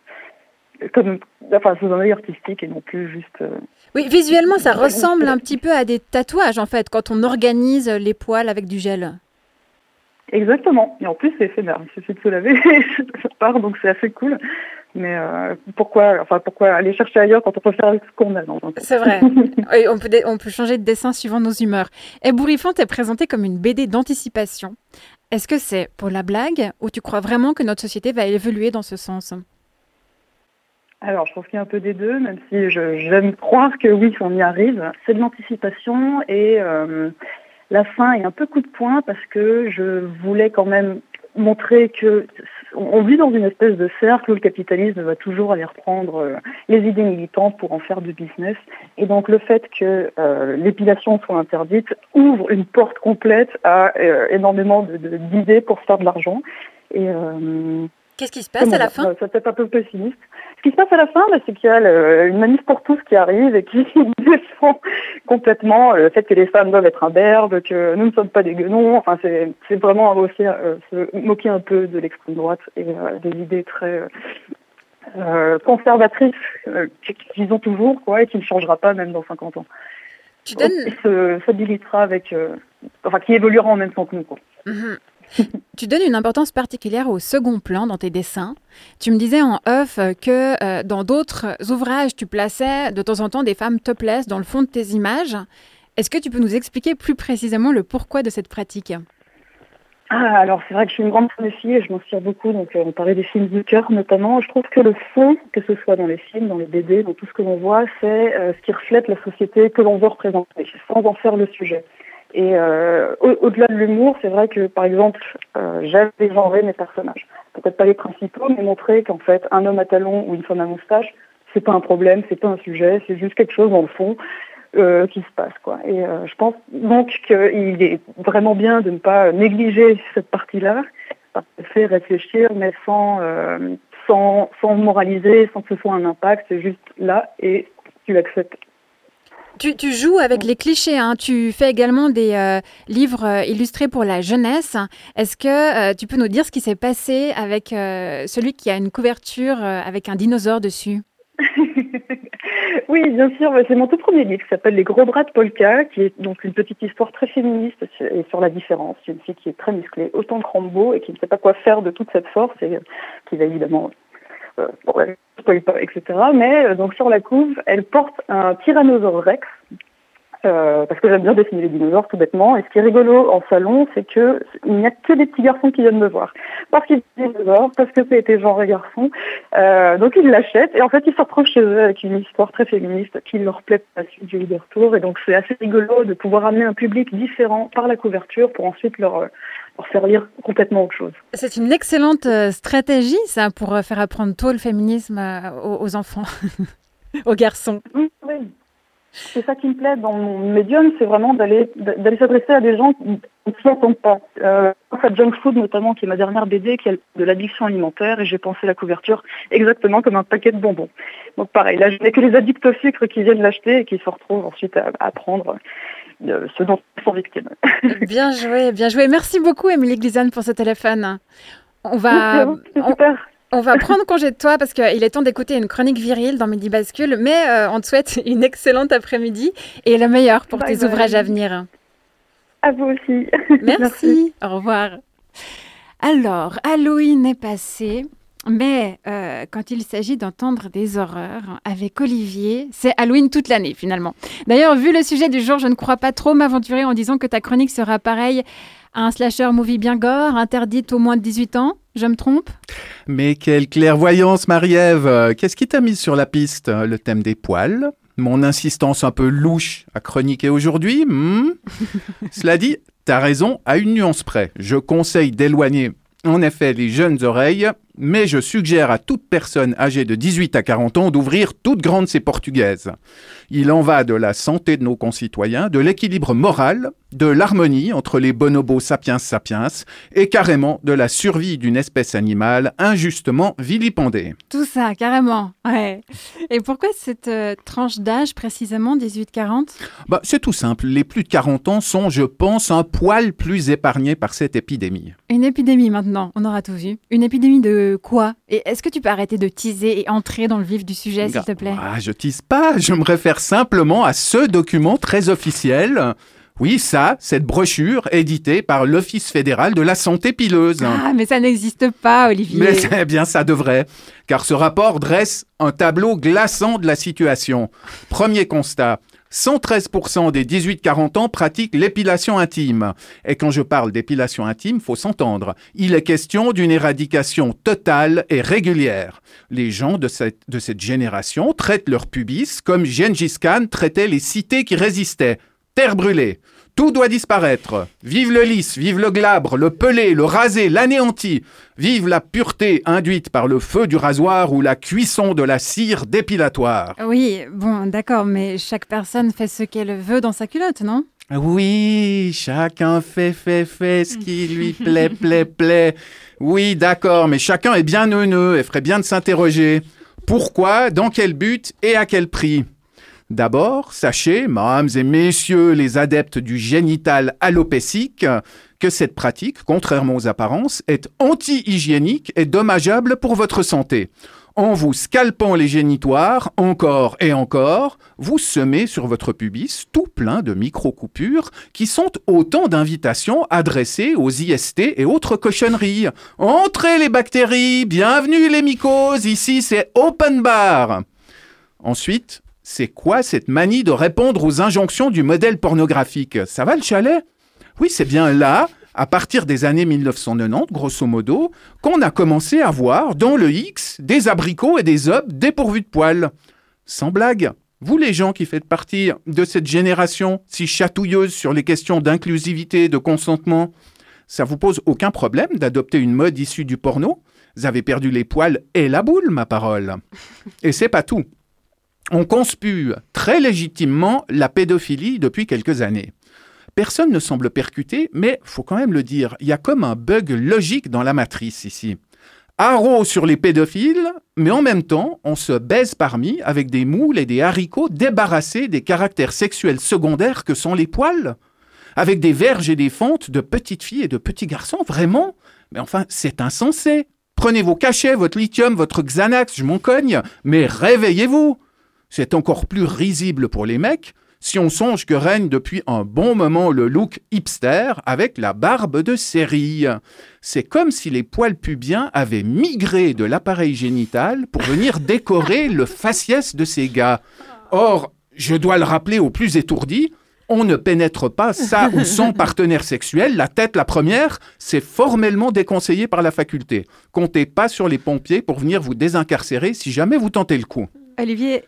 comme enfin sous un œil artistique et non plus juste euh, Oui, visuellement, ça ressemble un petit peu à des tatouages en fait, quand on organise les poils avec du gel. exactement et en plus c'est éphémère il suffit de se laver ça part donc c'est assez cool mais euh, pourquoi enfin pourquoi aller chercher ailleurs quand on peut faire avec ce qu'on a dans un C'est vrai. Oui, on, peut dé- on peut changer de dessin suivant nos humeurs. Et est présenté comme une BD d'anticipation. Est-ce que c'est pour la blague ou tu crois vraiment que notre société va évoluer dans ce sens? Alors, je pense qu'il y a un peu des deux, même si j'aime croire que oui, on y arrive. C'est de l'anticipation et euh, la fin est un peu coup de poing parce que je voulais quand même montrer que on vit dans une espèce de cercle où le capitalisme va toujours aller reprendre euh, les idées militantes pour en faire du business. Et donc le fait que euh, l'épilation soit interdite ouvre une porte complète à euh, énormément d'idées pour faire de l'argent. Et euh, Qu'est-ce qui se passe à la fin? Ça peut être un peu pessimiste. Ce qui se passe à la fin, c'est qu'il y a le- une manif pour tous qui arrive et qui défend complètement le fait que les femmes doivent être imberbes, que nous ne sommes pas des guenons. Enfin, c'est vraiment aussi euh, se moquer un peu de l'extrême droite et euh, des idées très euh, conservatrices euh, qu'ils ont toujours, quoi, et qui ne changera pas même dans 50 ans. Tu donnes... Qui se avec, euh, enfin, qui évoluera en même temps que nous, quoi. Mhm. Tu donnes une importance particulière au second plan dans tes dessins. Tu me disais en off que euh, dans d'autres ouvrages, tu plaçais de temps en temps des femmes topless dans le fond de tes images. Est-ce que tu peux nous expliquer plus précisément le pourquoi de cette pratique? Ah, alors c'est vrai que je suis une grande fan des filles et je m'inspire beaucoup. Donc euh, on parlait des films du cœur notamment. Je trouve que le fond, que ce soit dans les films, dans les BD, dans tout ce que l'on voit, c'est euh, ce qui reflète la société que l'on veut représenter, sans en faire le sujet. Et euh, au- au-delà de l'humour, c'est vrai que par exemple, euh, j'aime dégenrer mes personnages. Peut-être pas les principaux, mais montrer qu'en fait un homme à talons ou une femme à moustache, c'est pas un problème, c'est pas un sujet, c'est juste quelque chose dans le fond euh, qui se passe quoi. Et je pense donc qu'il est vraiment bien de ne pas négliger cette partie-là, ça fait réfléchir, mais sans, sans sans moraliser, sans que ce soit un impact, c'est juste là et tu l'acceptes. Tu, tu joues avec les clichés, hein. tu fais également des euh, livres euh, illustrés pour la jeunesse. Est-ce que euh, tu peux nous dire ce qui s'est passé avec euh, celui qui a une couverture avec un dinosaure dessus? Oui, bien sûr, c'est mon tout premier livre qui s'appelle Les gros bras de Polka, qui est donc une petite histoire très féministe et sur la différence. Une fille qui est très musclée, autant que Rambo, et qui ne sait pas quoi faire de toute cette force, et qui va évidemment, bon, elle ne spoil pas, etc. Mais euh, donc sur la couve, elle porte un Tyrannosaure Rex, euh, parce que j'aime bien dessiner les dinosaures tout bêtement. Et ce qui est rigolo en salon, c'est que il n'y a que des petits garçons qui viennent me voir. Parce qu'ils sont dinosaures, parce que c'était genre garçon. Euh, donc ils l'achètent et en fait ils se retrouvent chez eux avec une histoire très féministe qui leur plaît par la suite du des retours. Et donc c'est assez rigolo de pouvoir amener un public différent par la couverture pour ensuite leur, faire lire complètement autre chose. C'est une excellente euh, stratégie, ça, pour euh, faire apprendre tôt le féminisme euh, aux, enfants, aux garçons. Oui, oui. c'est ça qui me plaît dans mon médium, c'est vraiment d'aller d'aller s'adresser à des gens qui ne s'entendent pas. Euh, Junk Food notamment, qui est ma dernière BD, qui a de l'addiction alimentaire, et j'ai pensé la couverture exactement comme un paquet de bonbons. Donc pareil, là je n'ai que les addicts au sucre qui viennent l'acheter et qui se retrouvent ensuite à, à prendre euh, ce dont ils sont victimes. bien joué, bien joué. Merci beaucoup Émilie Glisane pour ce téléphone. On va, super. On va prendre congé de toi parce qu'il est temps d'écouter une chronique virile dans Midi Bascule, mais euh, on te souhaite une excellente après-midi et le meilleur pour tes ouvrages à venir. À vous aussi. Merci. Au revoir. Alors, Halloween est passé. Mais euh, quand il s'agit d'entendre des horreurs avec Olivier, c'est Halloween toute l'année finalement. D'ailleurs, vu le sujet du jour, je ne crois pas trop m'aventurer en disant que ta chronique sera pareille à un slasher movie bien gore, interdite au moins de 18 ans. Je me trompe? Mais quelle clairvoyance, Marie-Ève Qu'est-ce qui t'a mis sur la piste Le thème des poils? Mon insistance un peu louche à chroniquer aujourd'hui hmm? Cela dit, t'as raison à une nuance près. Je conseille d'éloigner en effet les jeunes oreilles, mais je suggère à toute personne âgée de 18 à 40 ans d'ouvrir toutes grandes ces portugaises. Il en va de la santé de nos concitoyens, de l'équilibre moral, de l'harmonie entre les bonobos sapiens sapiens et carrément de la survie d'une espèce animale injustement vilipendée. Tout ça, carrément. Ouais. Et pourquoi cette euh, tranche d'âge précisément, 18-40 bah, C'est tout simple. Les plus de 40 ans sont, je pense, un poil plus épargnés par cette épidémie. Une épidémie maintenant, on aura tout vu. Une épidémie de quoi Et est-ce que tu peux arrêter de teaser et entrer dans le vif du sujet, s'il te plaît? Ah, Je tease pas, je me réfère simplement à ce document très officiel oui, ça, cette brochure éditée par l'Office fédéral de la santé pileuse. Ah, mais ça n'existe pas, Olivier. Mais c'est bien, ça devrait. Car ce rapport dresse un tableau glaçant de la situation. Premier constat. 113% des 18-40 ans pratiquent l'épilation intime. Et quand je parle d'épilation intime, faut s'entendre. Il est question d'une éradication totale et régulière. Les gens de cette, génération traitent leur pubis comme Gengis Khan traitait les cités qui résistaient. Terre brûlée. Tout doit disparaître. Vive le lisse, vive le glabre, le pelé, le rasé, l'anéanti. Vive la pureté induite par le feu du rasoir ou la cuisson de la cire dépilatoire. Oui, bon, d'accord, mais chaque personne fait ce qu'elle veut dans sa culotte, non? Oui, chacun fait, fait, fait ce qui lui plaît, plaît, plaît. Oui, d'accord, mais chacun est bien neuneux et ferait bien de s'interroger. Pourquoi, dans quel but et à quel prix? D'abord, sachez, mesdames et messieurs les adeptes du génital alopécique, que cette pratique, contrairement aux apparences, est anti-hygiénique et dommageable pour votre santé. En vous scalpant les génitoires, encore et encore, vous semez sur votre pubis tout plein de micro-coupures qui sont autant d'invitations adressées aux IST et autres cochonneries. Entrez les bactéries, bienvenue les mycoses, ici c'est open bar. Ensuite, c'est quoi cette manie de répondre aux injonctions du modèle pornographique? Ça va le chalet? Oui, c'est bien là, à partir des années 1990, grosso modo, qu'on a commencé à voir dans le X des abricots et des œufs dépourvus de poils. Sans blague, vous les gens qui faites partie de cette génération si chatouilleuse sur les questions d'inclusivité de consentement, ça vous pose aucun problème d'adopter une mode issue du porno? Vous avez perdu les poils et la boule, ma parole. Et c'est pas tout on conspue très légitimement la pédophilie depuis quelques années. Personne ne semble percuter, mais faut quand même le dire, il y a comme un bug logique dans la matrice ici. Haro sur les pédophiles, mais en même temps, on se baise parmi avec des moules et des haricots débarrassés des caractères sexuels secondaires que sont les poils. Avec des verges et des fentes de petites filles et de petits garçons, vraiment Mais enfin, c'est insensé. Prenez vos cachets, votre lithium, votre Xanax, je m'en cogne, mais réveillez-vous c'est encore plus risible pour les mecs si on songe que règne depuis un bon moment le look hipster avec la barbe de série. C'est comme si les poils pubiens avaient migré de l'appareil génital pour venir décorer le faciès de ces gars. Or, je dois le rappeler aux plus étourdis, on ne pénètre pas ça ou son partenaire sexuel, la tête la première, c'est formellement déconseillé par la faculté. Comptez pas sur les pompiers pour venir vous désincarcérer si jamais vous tentez le coup. Olivier,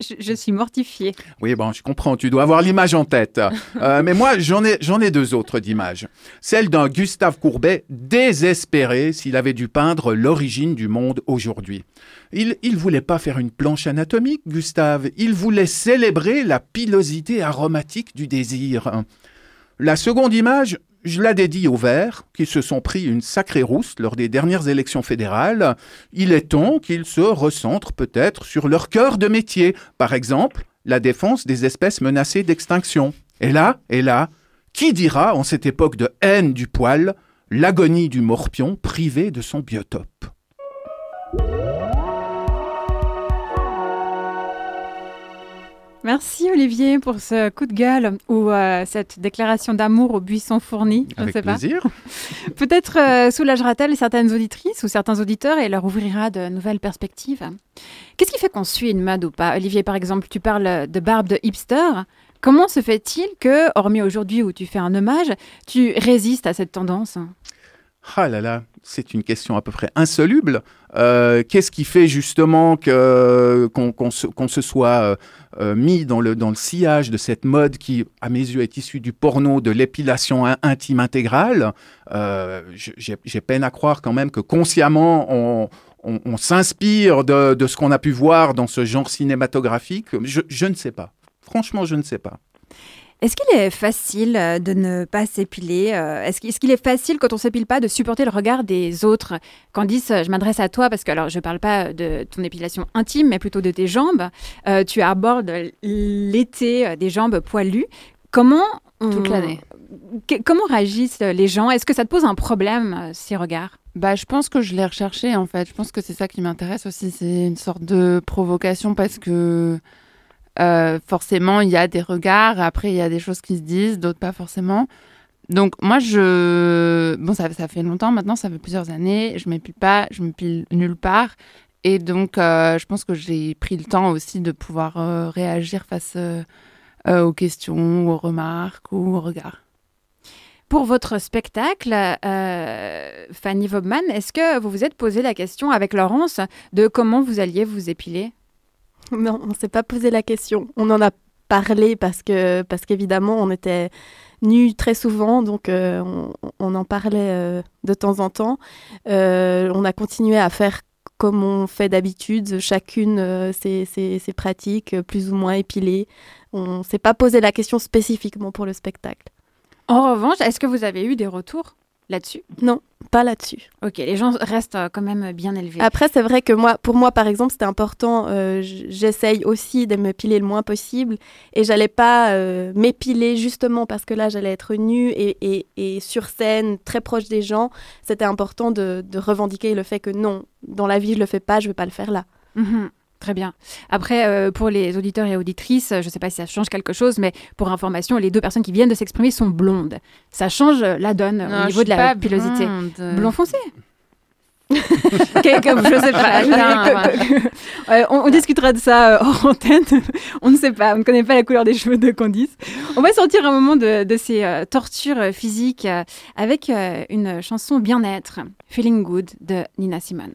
Je, je suis mortifiée. Oui, bon, je comprends, tu dois avoir l'image en tête. Euh, mais moi, j'en ai, j'en ai deux autres d'images. Celle d'un Gustave Courbet désespéré s'il avait dû peindre l'origine du monde aujourd'hui. Il ne voulait pas faire une planche anatomique, Gustave. Il voulait célébrer la pilosité aromatique du désir. La seconde image, je la dédie aux Verts, qui se sont pris une sacrée rousse lors des dernières élections fédérales. Il est temps qu'ils se recentrent peut-être sur leur cœur de métier, par exemple la défense des espèces menacées d'extinction. Et là, et là, qui dira en cette époque de haine du poil, l'agonie du morpion privé de son biotope? Merci Olivier pour ce coup de gueule ou euh, cette déclaration d'amour au buisson fourni. Je Avec sais plaisir. Peut-être euh, soulagera-t-elle certaines auditrices ou certains auditeurs et leur ouvrira de nouvelles perspectives. Qu'est-ce qui fait qu'on suit une mode ou pas? Olivier, par exemple, tu parles de barbe de hipster. Comment se fait-il que, hormis aujourd'hui où tu fais un hommage, tu résistes à cette tendance? Ah là là, c'est une question à peu près insoluble. Euh, Qu'est-ce qui fait justement que qu'on se, se soit euh, euh, mis dans le, dans le sillage de cette mode qui, à mes yeux, est issue du porno, de l'épilation in- intime intégrale? Euh, j'ai peine à croire quand même que consciemment on, on, on s'inspire de, de ce qu'on a pu voir dans ce genre cinématographique. Je, je ne sais pas. Franchement, je ne sais pas. Est-ce qu'il est facile euh, de ne pas s'épiler euh, Est-ce qu'il est facile quand on s'épile pas de supporter le regard des autres? Candice, euh, je m'adresse à toi parce que alors je parle pas de ton épilation intime, mais plutôt de tes jambes. Euh, tu abordes l'été des jambes poilues. Comment on- Toute l'année. Comment réagissent les gens? Est-ce que ça te pose un problème ces regards? Bah, je pense que je l'ai recherché en fait. Je pense que c'est ça qui m'intéresse aussi. C'est une sorte de provocation parce que euh, forcément, il y a des regards. Après, il y a des choses qui se disent, d'autres pas forcément. Donc, moi, je. Bon, ça, ça fait longtemps maintenant, ça fait plusieurs années. Je m'épile pas, je m'épile nulle part. Et donc, euh, je pense que j'ai pris le temps aussi de pouvoir euh, réagir face aux questions, aux remarques ou aux regards. Pour votre spectacle, Fanny Vobman, est-ce que vous vous êtes posé la question avec Laurence de comment vous alliez vous épiler? Non, on s'est pas posé la question. On en a parlé parce que parce qu'évidemment on était nus très souvent, donc euh, on, en parlait euh, de temps en temps. Euh, on a continué à faire comme on fait d'habitude, chacune ses, ses- pratiques plus ou moins épilées. On s'est pas posé la question spécifiquement pour le spectacle. En revanche, est-ce que vous avez eu des retours? Là-dessus? Non, pas là-dessus. Ok, les gens restent euh, quand même bien élevés. Après, c'est vrai que moi, pour moi, par exemple, c'était important. euh, J'essaye aussi de m'épiler le moins possible. Et j'allais pas euh, m'épiler justement parce que là, j'allais être nue et, et- et sur scène, très proche des gens. C'était important de, de revendiquer le fait que non, dans la vie, je le fais pas, je vais pas le faire là. Mhm, Très bien. Après, euh, pour les auditeurs et auditrices, je ne sais pas si ça change quelque chose, mais pour information, les deux personnes qui viennent de s'exprimer sont blondes. Ça change la donne Non, au niveau de la pilosité. blonde. Blond foncé comme je sais pas. Euh, on, on discutera de ça euh, hors antenne. on ne sait pas, on ne connaît pas la couleur des cheveux de Candice. On va sortir un moment de, de ces euh, tortures physiques avec une chanson bien-être, Feeling Good de Nina Simone.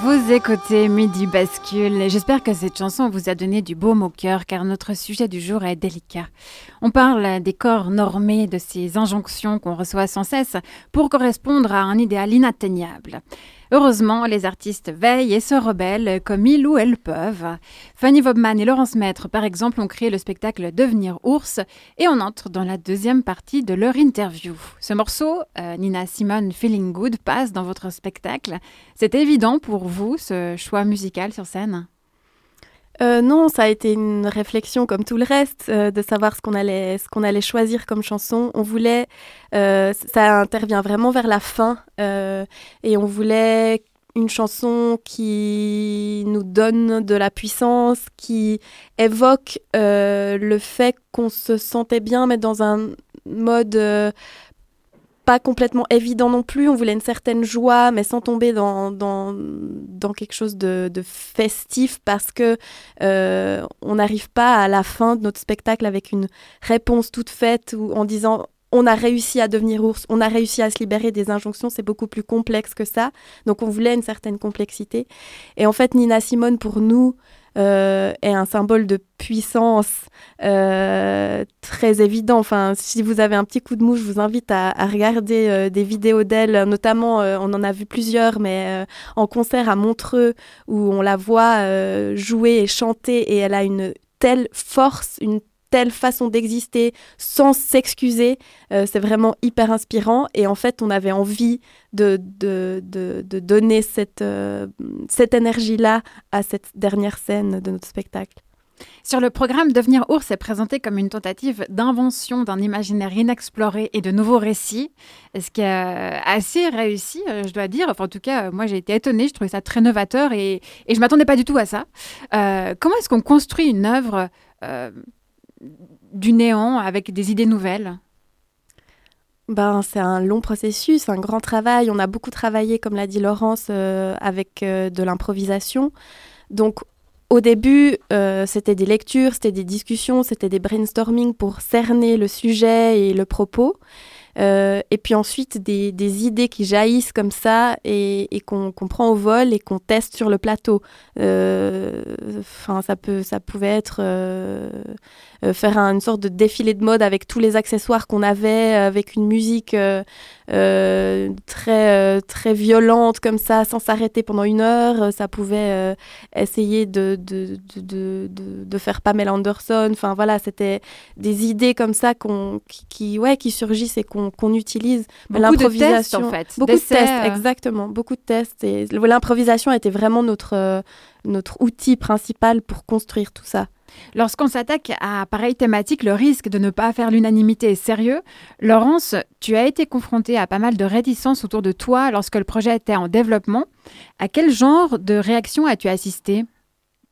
Vous écoutez Midi Bascule j'espère que cette chanson vous a donné du baume au cœur car notre sujet du jour est délicat. On parle des corps normés, de ces injonctions qu'on reçoit sans cesse pour correspondre à un idéal inatteignable. Heureusement, les artistes veillent et se rebellent comme ils ou elles peuvent. Fanny Vobman et Laurence Maître, par exemple, ont créé le spectacle Devenir ours et on entre dans la deuxième partie de leur interview. Ce morceau, euh, Nina Simone Feeling Good, passe dans votre spectacle. C'est évident pour vous, ce choix musical sur scène? Euh, non, ça a été une réflexion comme tout le reste, euh, de savoir ce qu'on allait, allait choisir comme chanson. On voulait, euh, ça intervient vraiment vers la fin, et on voulait une chanson qui nous donne de la puissance, qui évoque le fait qu'on se sentait bien, mais dans un mode complètement évident non plus. On voulait une certaine joie, mais sans tomber dans, dans, dans quelque chose de, de, festif parce que euh, on n'arrive pas à la fin de notre spectacle avec une réponse toute faite ou en disant on a réussi à devenir ours, on a réussi à se libérer des injonctions, c'est beaucoup plus complexe que ça. Donc on voulait une certaine complexité. Et en fait, Nina Simone, pour nous, euh, est un symbole de puissance euh, très évident. Enfin, si vous avez un petit coup de mou, je vous invite à, regarder euh, des vidéos d'elle, notamment, on en a vu plusieurs, mais en concert à Montreux, où on la voit jouer et chanter, et elle a une telle force, une telle façon d'exister sans s'excuser. Euh, c'est vraiment hyper inspirant. Et en fait, on avait envie de, de, de, donner cette, euh, cette énergie-là à cette dernière scène de notre spectacle. Sur le programme Devenir ours est présenté comme une tentative d'invention d'un imaginaire inexploré et de nouveaux récits, ce qui est assez réussi, euh, je dois dire. Enfin, en tout cas, moi j'ai été étonnée, je trouvais ça très novateur et, je m'attendais pas du tout à ça. Euh, comment est-ce qu'on construit une œuvre euh, du néant avec des idées nouvelles ben, c'est un long processus, un grand travail. On a beaucoup travaillé, comme l'a dit Laurence, euh, avec euh, de l'improvisation. Donc, au début, euh, c'était des lectures, c'était des discussions, c'était des brainstorming pour cerner le sujet et le propos. Euh, et puis ensuite, des, idées qui jaillissent comme ça et, qu'on qu prend au vol et qu'on teste sur le plateau. Enfin, ça, peut, ça pouvait être euh, faire un, une sorte de défilé de mode avec tous les accessoires qu'on avait, avec une musique euh, très, très violente comme ça, sans s'arrêter pendant une heure. Ça pouvait essayer de, de, de, de, faire Pamela Anderson. Enfin voilà, c'était des idées comme ça qui, qui, ouais, qui surgissent et qu'on qu'on utilise. Tests, en fait. Beaucoup de tests, exactement. Beaucoup de tests. Et l'improvisation était vraiment notre, euh, notre outil principal pour construire tout ça. Lorsqu'on s'attaque à pareille thématique, le risque de ne pas faire l'unanimité est sérieux. Laurence, tu as été confrontée à pas mal de réticences autour de toi lorsque le projet était en développement. À quel genre de réaction as-tu assisté?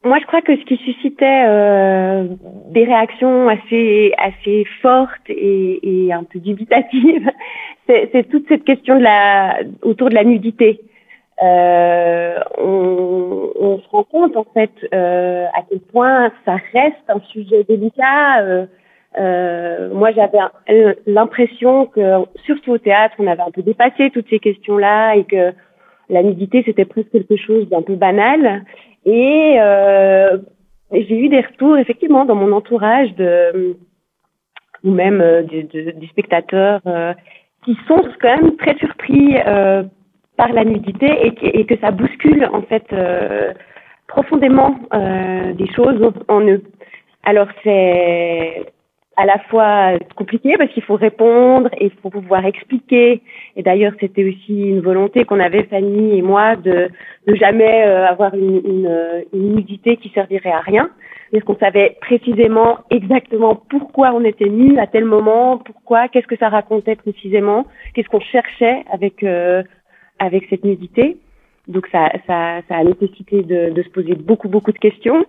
Moi, je crois que ce qui suscitait euh, des réactions assez assez fortes et, et un peu dubitatives, c'est toute cette question de la autour de la nudité. Euh, on, on, se rend compte en fait euh, à quel point ça reste un sujet délicat. Euh, moi, j'avais l'impression que, surtout au théâtre, on avait un peu dépassé toutes ces questions-là et que la nudité c'était presque quelque chose d'un peu banal et euh, j'ai eu des retours effectivement dans mon entourage de ou même euh, des de, de spectateurs euh, qui sont quand même très surpris euh, par la nudité et, et, que ça bouscule en fait euh, profondément euh, des choses en eux. Alors c'est à la fois compliqué parce qu'il faut répondre et il faut pouvoir expliquer. Et d'ailleurs, c'était aussi une volonté qu'on avait, Fanny et moi, de, de jamais euh, avoir une, une, une, nudité qui servirait à rien. Parce qu'on savait précisément exactement pourquoi on était mis à tel moment, pourquoi, qu'est-ce que ça racontait précisément, qu'est-ce qu'on cherchait avec, euh, avec cette nudité. Donc ça, ça, ça a nécessité de, de se poser beaucoup, beaucoup de questions.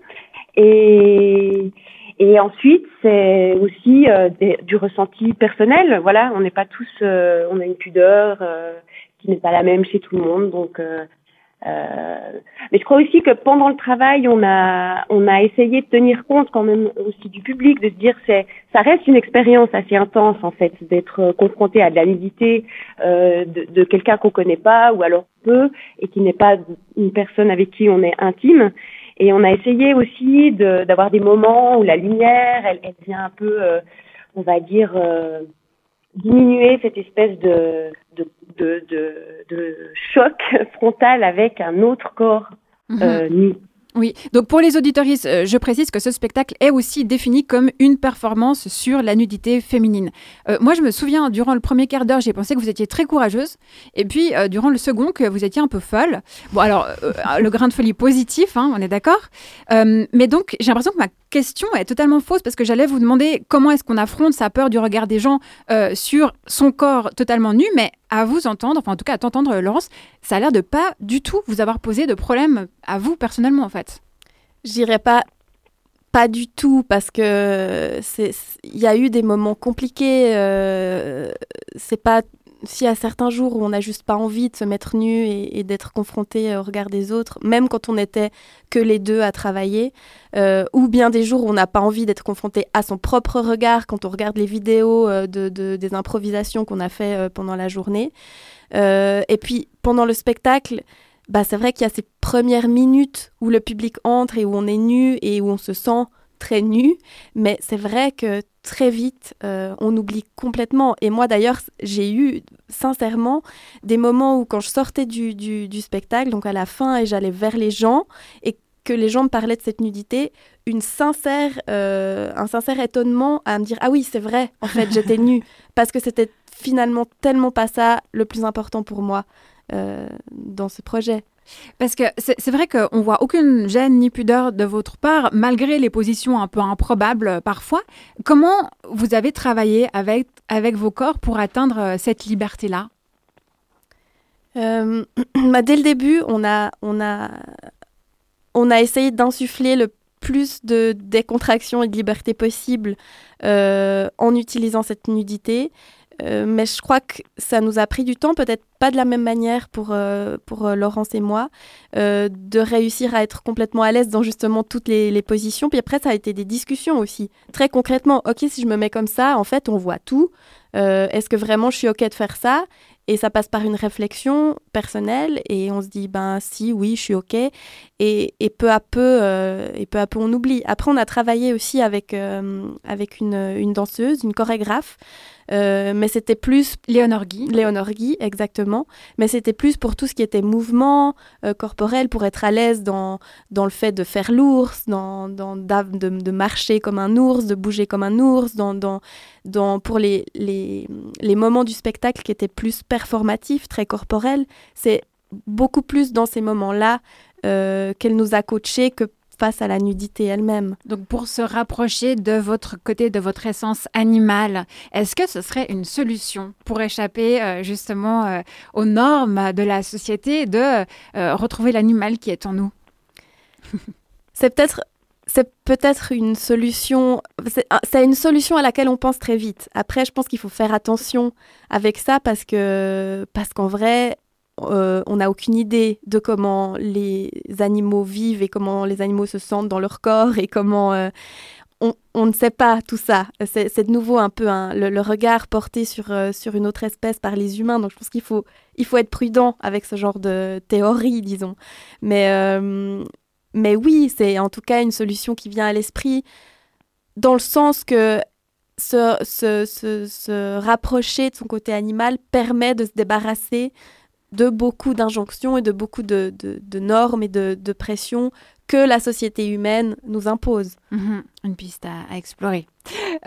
Et, et ensuite, c'est aussi euh, du ressenti personnel. Voilà, on n'est pas tous, euh, on a une pudeur euh, qui n'est pas la même chez tout le monde. Donc, euh, mais je crois aussi que pendant le travail, on a, on a essayé de tenir compte quand même aussi du public, de se dire c'est, ça reste une expérience assez intense en fait, d'être confronté à de la nudité de, de quelqu'un qu'on connaît pas ou alors peu et qui n'est pas une personne avec qui on est intime. Et on a essayé aussi d'avoir de, des moments où la lumière, elle, elle vient un peu, euh, on va dire, euh, diminuer cette espèce de, de, de, de, choc frontal avec un autre corps mmh. euh, nu. Oui, donc pour les auditoristes, euh, je précise que ce spectacle est aussi défini comme une performance sur la nudité féminine. Euh, moi, je me souviens, durant le premier quart d'heure, j'ai pensé que vous étiez très courageuse, et puis euh, durant le second, que vous étiez un peu folle. Bon, alors, le grain de folie positif, hein, on est d'accord. mais donc, j'ai l'impression que ma question est totalement fausse parce que j'allais vous demander comment est-ce qu'on affronte sa peur du regard des gens euh, sur son corps totalement nu, mais à vous entendre, enfin en tout cas à t'entendre Laurence, ça a l'air de pas du tout vous avoir posé de problème à vous personnellement en fait. Je dirais pas pas du tout parce que il y a eu des moments compliqués. Euh, c'est pas s'il y a certains jours où on n'a juste pas envie de se mettre nu et, d'être confronté au regard des autres, même quand on n'était que les deux à travailler, euh, ou bien des jours où on n'a pas envie d'être confronté à son propre regard quand on regarde les vidéos euh, de, des improvisations qu'on a fait euh, pendant la journée. et puis pendant le spectacle, bah, c'est vrai qu'il y a ces premières minutes où le public entre et où on est nu et où on se sent très nu, mais c'est vrai que très vite, euh, on oublie complètement. Et moi d'ailleurs, j'ai eu sincèrement des moments où quand je sortais du, du, spectacle, donc à la fin, et j'allais vers les gens, et que les gens me parlaient de cette nudité, une sincère, euh, un sincère étonnement à me dire ah oui c'est vrai en fait j'étais nue parce que c'était finalement tellement pas ça le plus important pour moi euh, dans ce projet. Parce que c'est vrai qu'on voit aucune gêne ni pudeur de votre part, malgré les positions un peu improbables euh, parfois. Comment vous avez travaillé avec, avec vos corps pour atteindre euh, cette liberté-là? Bah Dès le début, on a, on a, on a essayé d'insuffler le plus de décontraction et de liberté possible en utilisant cette nudité. Euh, mais je crois que ça nous a pris du temps, peut-être pas de la même manière pour, euh, pour euh, Laurence et moi, de réussir à être complètement à l'aise dans justement toutes les, positions. Puis après, ça a été des discussions aussi. Très concrètement, ok, si je me mets comme ça, en fait, on voit tout. Est-ce que vraiment je suis ok de faire ça? Et ça passe par une réflexion personnelle et on se dit ben si oui je suis ok et, et peu à peu et peu à peu on oublie. Après on a travaillé aussi avec avec une danseuse, une chorégraphe euh, mais c'était plus... Léonore Guy. Léonore Guy, exactement. Mais c'était plus pour tout ce qui était mouvement euh, corporel, pour être à l'aise dans, dans le fait de faire l'ours, dans, dans de, de, marcher comme un ours, de bouger comme un ours, dans, dans, dans, pour les, les, les moments du spectacle qui étaient plus performatifs, très corporels. C'est beaucoup plus dans ces moments-là euh, qu'elle nous a coachés que face à la nudité elle-même. Donc pour se rapprocher de votre côté, de votre essence animale, est-ce que ce serait une solution pour échapper euh, justement euh, aux normes de la société, de euh, retrouver l'animal qui est en nous? C'est peut-être c'est peut-être une solution, c'est une solution à laquelle on pense très vite. Après, je pense qu'il faut faire attention avec ça parce que parce qu'en vrai, euh, on n'a aucune idée de comment les animaux vivent et comment les animaux se sentent dans leur corps et comment euh, on, ne sait pas tout ça. C'est de nouveau un peu le, regard porté sur, euh, sur une autre espèce par les humains. Donc je pense qu'il faut, il faut être prudent avec ce genre de théorie, disons. Mais, mais oui, c'est en tout cas une solution qui vient à l'esprit dans le sens que se, se, rapprocher de son côté animal permet de se débarrasser de beaucoup d'injonctions et de beaucoup de, normes et de, de pressions que la société humaine nous impose. Mhm. une piste à, explorer.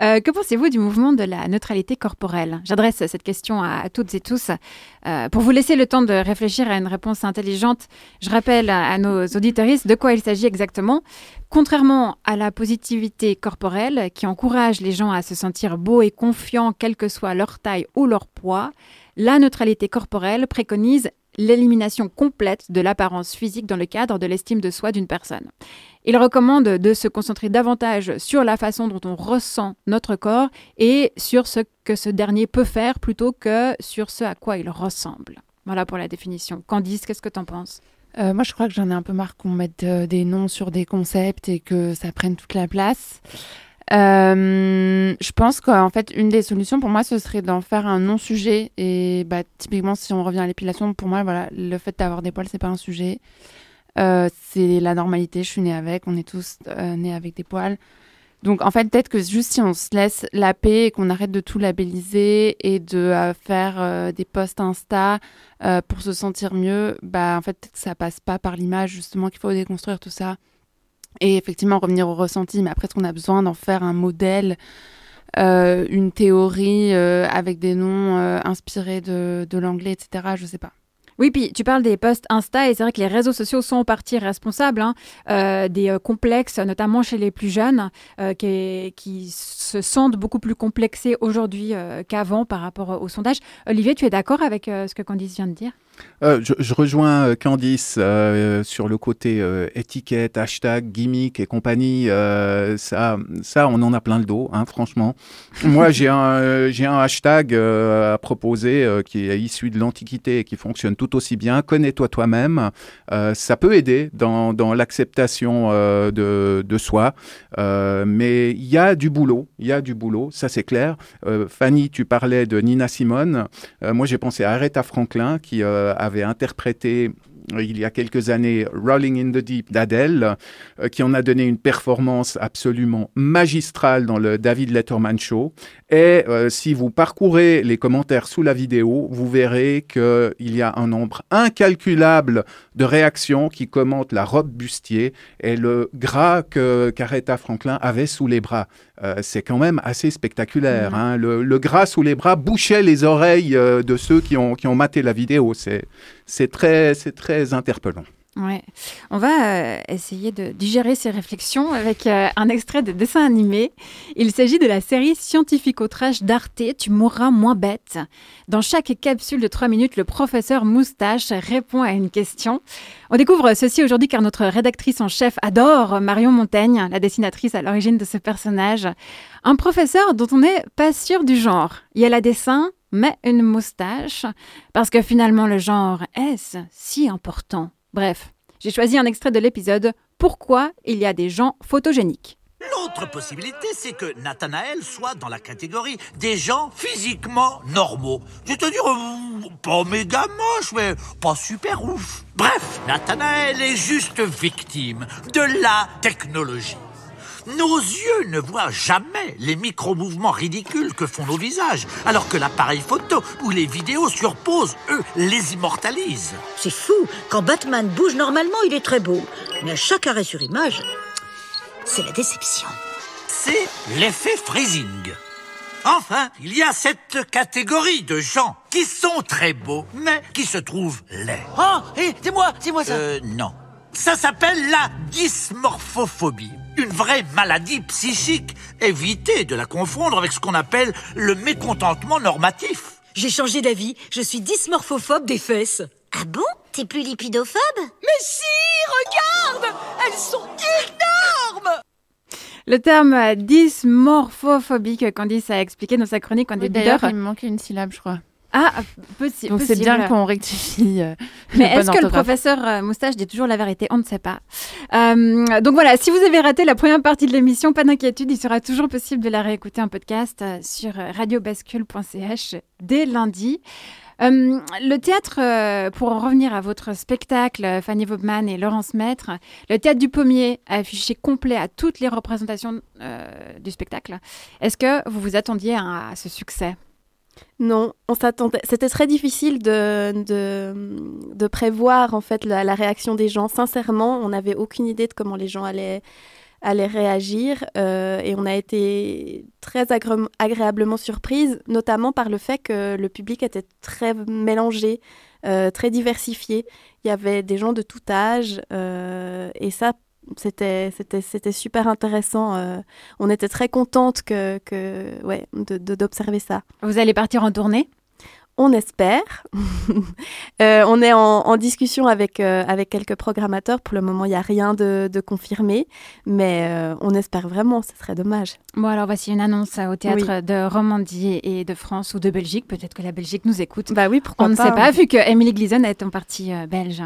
Euh, que pensez-vous du mouvement de la neutralité corporelle? J'adresse cette question à, toutes et tous. Euh, pour vous laisser le temps de réfléchir à une réponse intelligente, je rappelle à, nos auditoristes de quoi il s'agit exactement. Contrairement à la positivité corporelle qui encourage les gens à se sentir beaux et confiants, quelle que soit leur taille ou leur poids, la neutralité corporelle préconise l'élimination complète de l'apparence physique dans le cadre de l'estime de soi d'une personne. Il recommande de se concentrer davantage sur la façon dont on ressent notre corps et sur ce que ce dernier peut faire plutôt que sur ce à quoi il ressemble. Voilà pour la définition. Candice, qu'est-ce que tu en penses? Euh, moi, je crois que j'en ai un peu marre qu'on mette euh, des noms sur des concepts et que ça prenne toute la place. Euh, je pense qu'en fait, une des solutions pour moi, ce serait d'en faire un non-sujet. Et bah, typiquement, si on revient à l'épilation, pour moi, voilà, le fait d'avoir des poils, c'est pas un sujet. Euh, c'est la normalité, je suis née avec, on est tous euh, nés avec des poils. Donc en fait, peut-être que juste si on se laisse la paix et qu'on arrête de tout labelliser et de faire des posts Insta pour se sentir mieux, bah en fait, peut-être que ça passe pas par l'image, justement, qu'il faut déconstruire tout ça et effectivement revenir au ressenti. Mais après, est-ce qu'on a besoin d'en faire un modèle, euh, une théorie euh, avec des noms euh, inspirés de, l'anglais, etc. Je sais pas. Oui, puis tu parles des posts Insta et c'est vrai que les réseaux sociaux sont en partie responsables hein, des complexes, notamment chez les plus jeunes, qui, qui, se sentent beaucoup plus complexés aujourd'hui qu'avant par rapport au sondage. Olivier, tu es d'accord avec ce que Candice vient de dire? Euh, je, je rejoins euh, Candice euh, sur le côté euh, étiquette, hashtag, gimmick et compagnie. Ça, ça, on en a plein le dos, hein, franchement. Moi, j'ai un, j'ai un hashtag à proposer qui est issu de l'Antiquité et qui fonctionne tout aussi bien. Connais-toi toi-même. Ça peut aider dans, dans l'acceptation de, de soi. Mais il y a du boulot. Il y a du boulot, ça c'est clair. Fanny, tu parlais de Nina Simone. Moi, j'ai pensé à Aretha Franklin qui avait interprété euh, il y a quelques années Rolling in the Deep d'Adèle, euh, qui en a donné une performance absolument magistrale dans le David Letterman Show. Et euh, si vous parcourez les commentaires sous la vidéo, vous verrez qu'il y a un nombre incalculable de réactions qui commentent la robe bustier et le gras que qu'Aretha Franklin avait sous les bras. Euh, c'est quand même assez spectaculaire. Mhm. hein. Le, le gras sous les bras bouchait les oreilles euh, de ceux qui ont, qui ont maté la vidéo. C'est très, c'est très interpellant. Ouais. On va euh, essayer de digérer ces réflexions avec euh, un extrait de dessin animé. Il s'agit de la série scientifique outrage d'Arte, Tu mourras moins bête. Dans chaque capsule de 3 minutes, le professeur Moustache répond à une question. On découvre ceci aujourd'hui car notre rédactrice en chef adore Marion Montaigne, la dessinatrice à l'origine de ce personnage. Un professeur dont on n'est pas sûr du genre. Il y a la dessin, mais une moustache. Parce que finalement, le genre, est-ce si important? Bref, j'ai choisi un extrait de l'épisode Pourquoi il y a des gens photogéniques? L'autre possibilité, c'est que Nathanaël soit dans la catégorie des gens physiquement normaux. C'est-à-dire, euh, pas méga moche, mais pas super ouf. Bref, Nathanaël est juste victime de la technologie. Nos yeux ne voient jamais les micro-mouvements ridicules que font nos visages, alors que l'appareil photo ou les vidéos surposent, eux, les immortalisent. C'est fou, quand Batman bouge normalement, il est très beau. Mais à chaque arrêt sur image, c'est la déception. c'est l'effet freezing. Enfin, il y a cette catégorie de gens qui sont très beaux, mais qui se trouvent laids. Oh, hé, c'est moi, c'est moi ça. Euh, non. Ça s'appelle la dysmorphophobie. Une vraie maladie psychique. Évitez de la confondre avec ce qu'on appelle le mécontentement normatif. J'ai changé d'avis, je suis dysmorphophobe des fesses. Ah bon? T'es plus lipidophobe? Mais si, regarde Elles sont énormes Le terme euh, dysmorphophobie que Candice a expliqué dans sa chronique en Oui, début D'ailleurs, d'heure. il me manquait une syllabe, je crois. Ah, possi- Donc c'est bien qu'on rectifie. euh, Mais est-ce que le professeur euh, Moustache dit toujours la vérité? On ne sait pas. Euh, donc voilà, si vous avez raté la première partie de l'émission, pas d'inquiétude, il sera toujours possible de la réécouter en podcast sur radiobascule.ch dès lundi. Euh, le théâtre, euh, pour en revenir à votre spectacle, Fanny Vobman et Laurence Maître, le théâtre du Pommier a affiché complet à toutes les représentations euh, du spectacle. Est-ce que vous vous attendiez à, à ce succès? Non, on s'attendait. C'était très difficile de, de, de prévoir en fait la, réaction des gens. Sincèrement, on n'avait aucune idée de comment les gens allaient, allaient réagir euh, et on a été très agré- agréablement surprise, notamment par le fait que le public était très mélangé, euh, très diversifié. Il y avait des gens de tout âge euh, et ça. C'était, c'était, super intéressant. euh, on était très contente que, que, ouais, d'observer ça. Vous allez partir en tournée? On espère. Euh, on est en, en discussion avec, euh, avec quelques programmateurs. Pour le moment, il n'y a rien de, de confirmé, mais euh, on espère vraiment, ce serait dommage. Bon, alors voici une annonce au théâtre de Romandie et de France ou de Belgique. Peut-être que la Belgique nous écoute. Bah oui, pourquoi On ne sait pas, hein. vu que Emily Gleason est en partie euh, belge.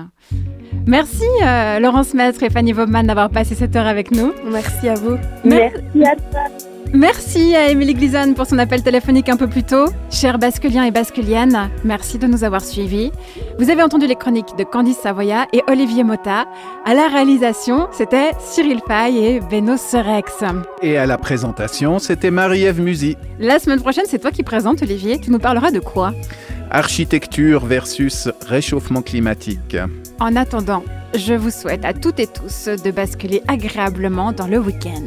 Merci euh, Laurence Maître et Fanny Vobman d'avoir passé cette heure avec nous. Merci à vous. Merci à toi. Merci à Emily Gleason pour son appel téléphonique un peu plus tôt. Chers basculiens et basculiennes, merci de nous avoir suivis. Vous avez entendu les chroniques de Candice Savoya et Olivier Mota. À la réalisation, c'était Cyril Fay et Beno Serex. Et à la présentation, c'était Marie-Ève Musy. La semaine prochaine, c'est toi qui présentes, Olivier. Tu nous parleras de quoi? Architecture versus réchauffement climatique. En attendant, je vous souhaite à toutes et tous de basculer agréablement dans le week-end.